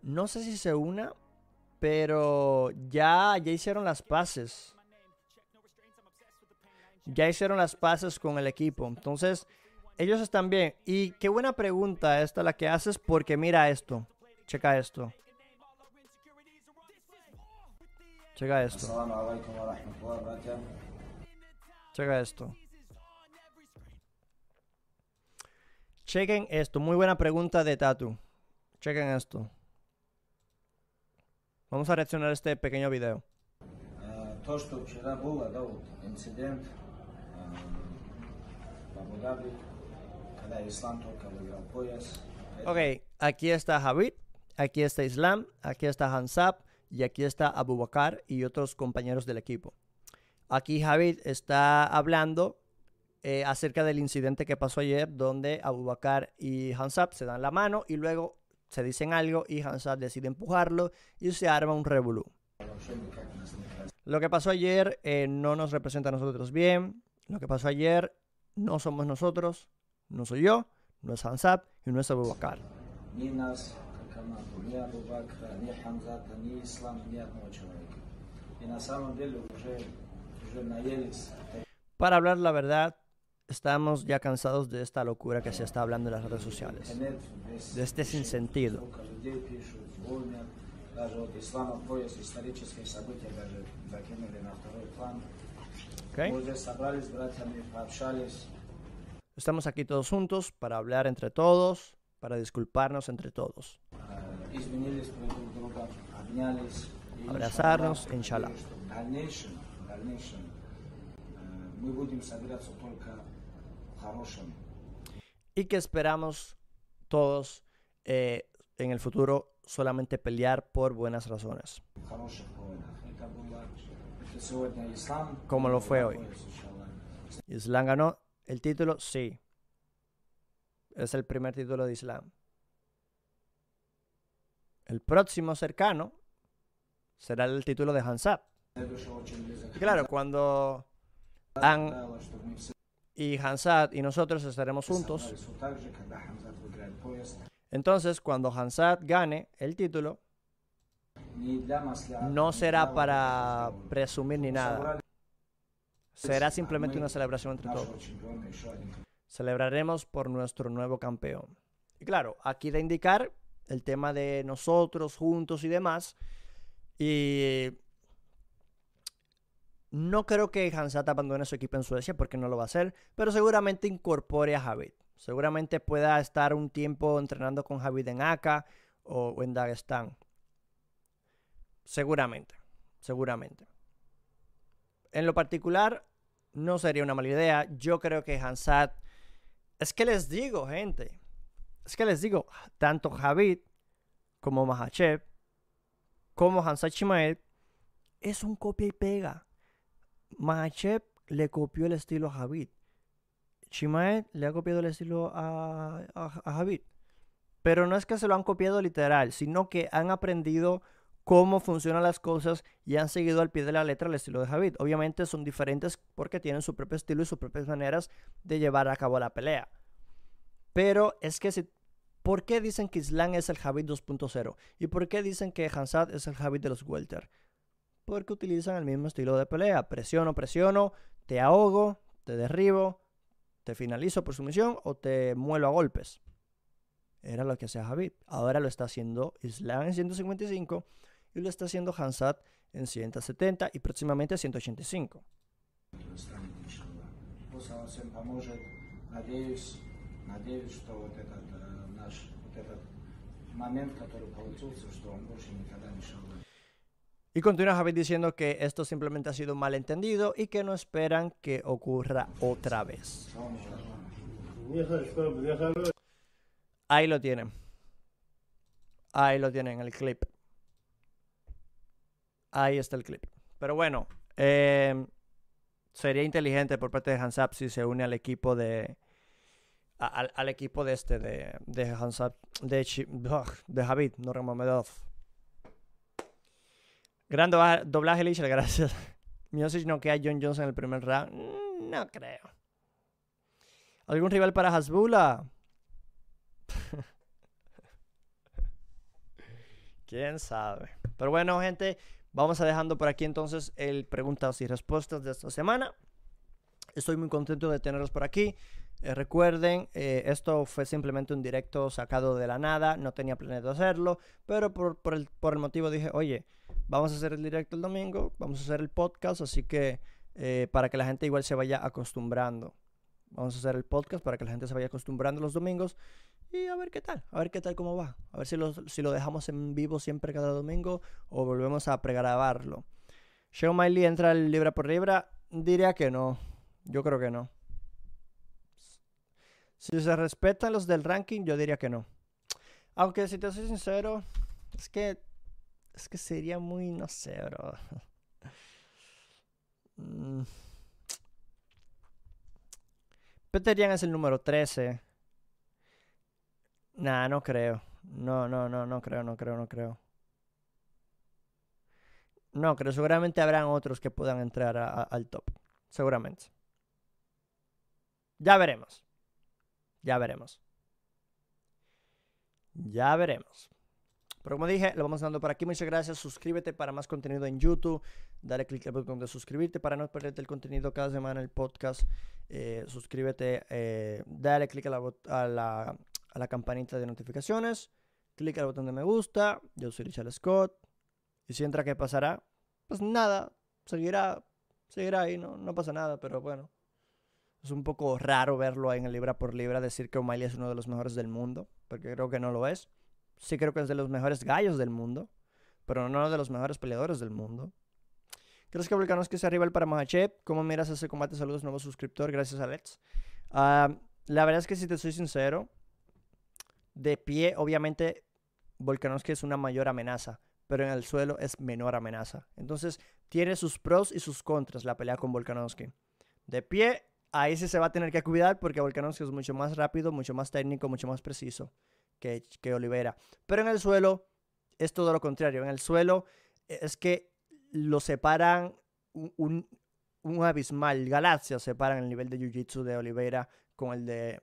No sé si se una, pero ya, ya hicieron las paces. Ya hicieron las paces con el equipo. Entonces, ellos están bien. Y qué buena pregunta esta la que haces porque mira esto. Checa esto. Checa esto. Checa esto. Chequen esto. Muy buena pregunta de Tatu. Chequen esto. Vamos a reaccionar a este pequeño video. Ok, aquí está Javid, aquí está Islam, aquí está Hansab y aquí está Abu Bakar y otros compañeros del equipo. Aquí Javid está hablando eh, acerca del incidente que pasó ayer donde Abu Bakar y Hansab se dan la mano y luego se dicen algo y Hansat decide empujarlo y se arma un revolú. Lo que pasó ayer eh, no nos representa a nosotros bien. Lo que pasó ayer no somos nosotros, no soy yo, no es Hansat y no es Abu Bakar. Para hablar la verdad, estamos ya cansados de esta locura que se está hablando en las redes sociales, de este sinsentido. Estamos aquí todos juntos para hablar entre todos, para disculparnos entre todos. Abrazarnos, inshallah. Y que esperamos todos eh, en el futuro solamente pelear por buenas razones. Como lo fue hoy. Islam ganó el título, sí. Es el primer título de Islam. El próximo cercano será el título de Hansab. Claro, cuando y Hansat y nosotros estaremos juntos. Entonces, cuando Hansat gane el título, no será para presumir ni nada. Será simplemente una celebración entre todos. Celebraremos por nuestro nuevo campeón. Y claro, aquí de indicar el tema de nosotros juntos y demás. Y no creo que Hansat abandone su equipo en Suecia porque no lo va a hacer, pero seguramente incorpore a Javid. Seguramente pueda estar un tiempo entrenando con Javid en Aka o, en Dagestán. Seguramente, seguramente. En lo particular, no sería una mala idea. Yo creo que Hansat. Es que les digo, gente. Es que les digo, tanto Javid como Mahachev, como Hansat Chimaev, es un copia y pega. Mahachev le copió el estilo a Javid. Shimaed le ha copiado el estilo a, a, Javid. Pero no es que se lo han copiado literal, sino que han aprendido cómo funcionan las cosas y han seguido al pie de la letra el estilo de Javid. Obviamente son diferentes porque tienen su propio estilo y sus propias maneras de llevar a cabo la pelea. Pero es que si, ¿por qué dicen que Islam es el Javid 2.0? ¿Y por qué dicen que Hansad es el Javid de los Welter? porque utilizan el mismo estilo de pelea. Presiono, presiono, te ahogo, te derribo, te finalizo por sumisión o te muelo a golpes. Era lo que hacía Javid. Ahora lo está haciendo Islam en 155 y lo está haciendo Hansat en 170 y próximamente 185. Y continúa Javid diciendo que esto simplemente ha sido un malentendido y que no esperan que ocurra otra vez. Ahí lo tienen. Ahí lo tienen, el clip. Ahí está el clip. Pero bueno, eh, sería inteligente por parte de Hansap si se une al equipo de. al, equipo de este, de, de Hansap. De, de Javid Nurmagomedov. Gran doba- doblaje, Lichel, gracias. Miocic no queda John Jones en el primer round. Mm, No creo. ¿Algún rival para Hasbula? Quién sabe. Pero bueno, gente, vamos a dejando por aquí entonces el preguntas y respuestas de esta semana. Estoy muy contento de tenerlos por aquí. Eh, recuerden, eh, esto fue simplemente un directo sacado de la nada, no tenía planeado hacerlo, pero por, el, por el motivo dije, oye, vamos a hacer el directo el domingo, vamos a hacer el podcast, así que eh, para que la gente igual se vaya acostumbrando. Vamos a hacer el podcast para que la gente se vaya acostumbrando los domingos y a ver qué tal, a ver qué tal cómo va. A ver si lo, si lo dejamos en vivo siempre cada domingo o volvemos a pregrabarlo. Sean Miley entra libra por libra, diría que no. Yo creo que no. Si se respetan los del ranking, yo diría que no. Aunque si te soy sincero, es que es que sería muy, no sé, bro. Mm. Peter Yan es el número 13. Nah, no creo. No, no, no, no creo, no creo, no creo. No creo, seguramente habrán otros que puedan entrar al top. Seguramente. Ya veremos. Ya veremos. Ya veremos. Pero como dije, lo vamos dando por aquí. Muchas gracias. Suscríbete para más contenido en YouTube. Dale clic al botón de suscribirte para no perderte el contenido cada semana en el podcast. Eh, suscríbete. eh, dale clic a la, a, la, a la campanita de notificaciones. Clic al botón de me gusta. Yo soy Richard Scott. Y si entra, ¿qué pasará? Pues nada. Seguirá. Seguirá ahí. No, no pasa nada. Pero bueno. Es un poco raro verlo ahí en el libra por libra decir que O'Malley es uno de los mejores del mundo. Porque creo que no lo es sí creo que es de los mejores gallos del mundo, pero no de los mejores peleadores del mundo. ¿Crees que Volkanovski sea rival para Mahachev? ¿Cómo miras ese combate? Saludos, nuevo suscriptor. Gracias, Alex. Ah, la verdad es que si te soy sincero, de pie, obviamente, Volkanovski es una mayor amenaza, pero en el suelo es menor amenaza. Entonces, tiene sus pros y sus contras la pelea con Volkanovski. De pie, ahí sí se va a tener que cuidar porque Volkanovski es mucho más rápido, mucho más técnico, mucho más preciso que, que Oliveira. Pero en el suelo es todo lo contrario. En el suelo eh, es que lo separan un, un, abismal, galaxias separan el nivel de Jiu-Jitsu de Oliveira con el de,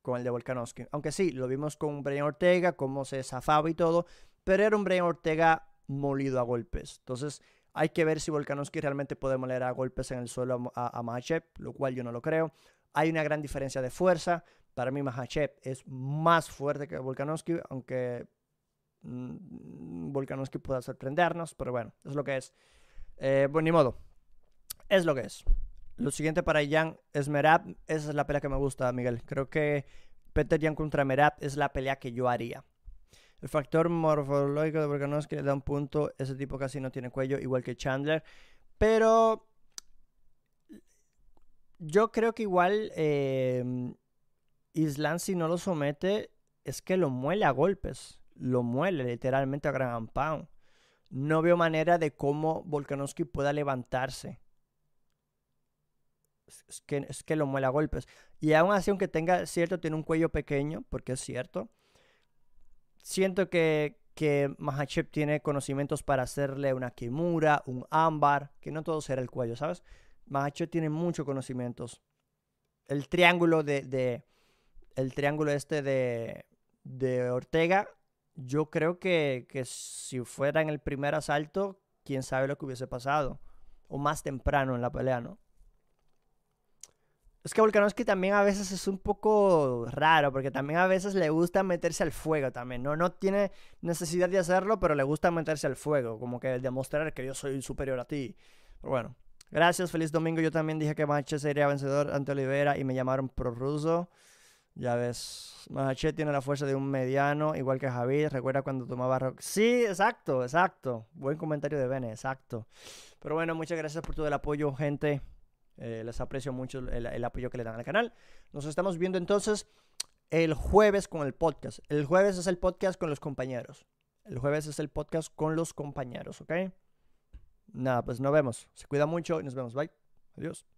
con el de Volkanovski. Aunque sí, lo vimos con Brian Ortega, cómo se zafaba y todo, pero era un Brian Ortega molido a golpes. Entonces hay que ver si Volkanovski realmente puede moler a golpes en el suelo a, a Makhachev, lo cual yo no lo creo. Hay una gran diferencia de fuerza. Para mí Makhachev es más fuerte que Volkanovski, aunque mm, Volkanovski pueda sorprendernos, pero bueno, es lo que es. Eh, bueno, ni modo. Es lo que es. Lo siguiente para Jan es Merab. Esa es la pelea que me gusta, Miguel. Creo que Peter Jan contra Merab es la pelea que yo haría. El factor morfológico de Volkanovski le da un punto. Ese tipo casi no tiene cuello, igual que Chandler. Pero yo creo que igual eh, Islam si no lo somete es que lo muele a golpes. Lo muele literalmente a Gran Pound. No veo manera de cómo Volkanovski pueda levantarse. Es- que, es que lo muele a golpes. Y aún así, aunque tenga cierto, tiene un cuello pequeño, porque es cierto. Siento que, que tiene conocimientos para hacerle una Kimura, un ámbar, que no todo será el cuello, ¿sabes? Mahachev tiene muchos conocimientos. El triángulo de, de- el triángulo este de, de Ortega, yo creo que, que si fuera en el primer asalto, quién sabe lo que hubiese pasado. O más temprano en la pelea, ¿no? Es que Volkanovski también a veces es un poco raro, porque también a veces le gusta meterse al fuego también, ¿no? No tiene necesidad de hacerlo, pero le gusta meterse al fuego, como que demostrar que yo soy superior a ti. Pero bueno, Gracias, feliz domingo. Yo también dije que Mahache sería vencedor ante Olivera y me llamaron prorruso. Ya ves, Mahache tiene la fuerza de un mediano, igual que Javier. Recuerda cuando tomaba rock. Sí, exacto, exacto. Buen comentario de Bene, exacto. Pero bueno, muchas gracias por todo el apoyo, gente. Eh, les aprecio mucho el apoyo que le dan al canal. Nos estamos viendo entonces el jueves con el podcast. El jueves es el podcast con los compañeros. El jueves es el podcast con los compañeros, ¿ok? Nada, pues nos vemos. Se cuida mucho y nos vemos. Bye. Adiós.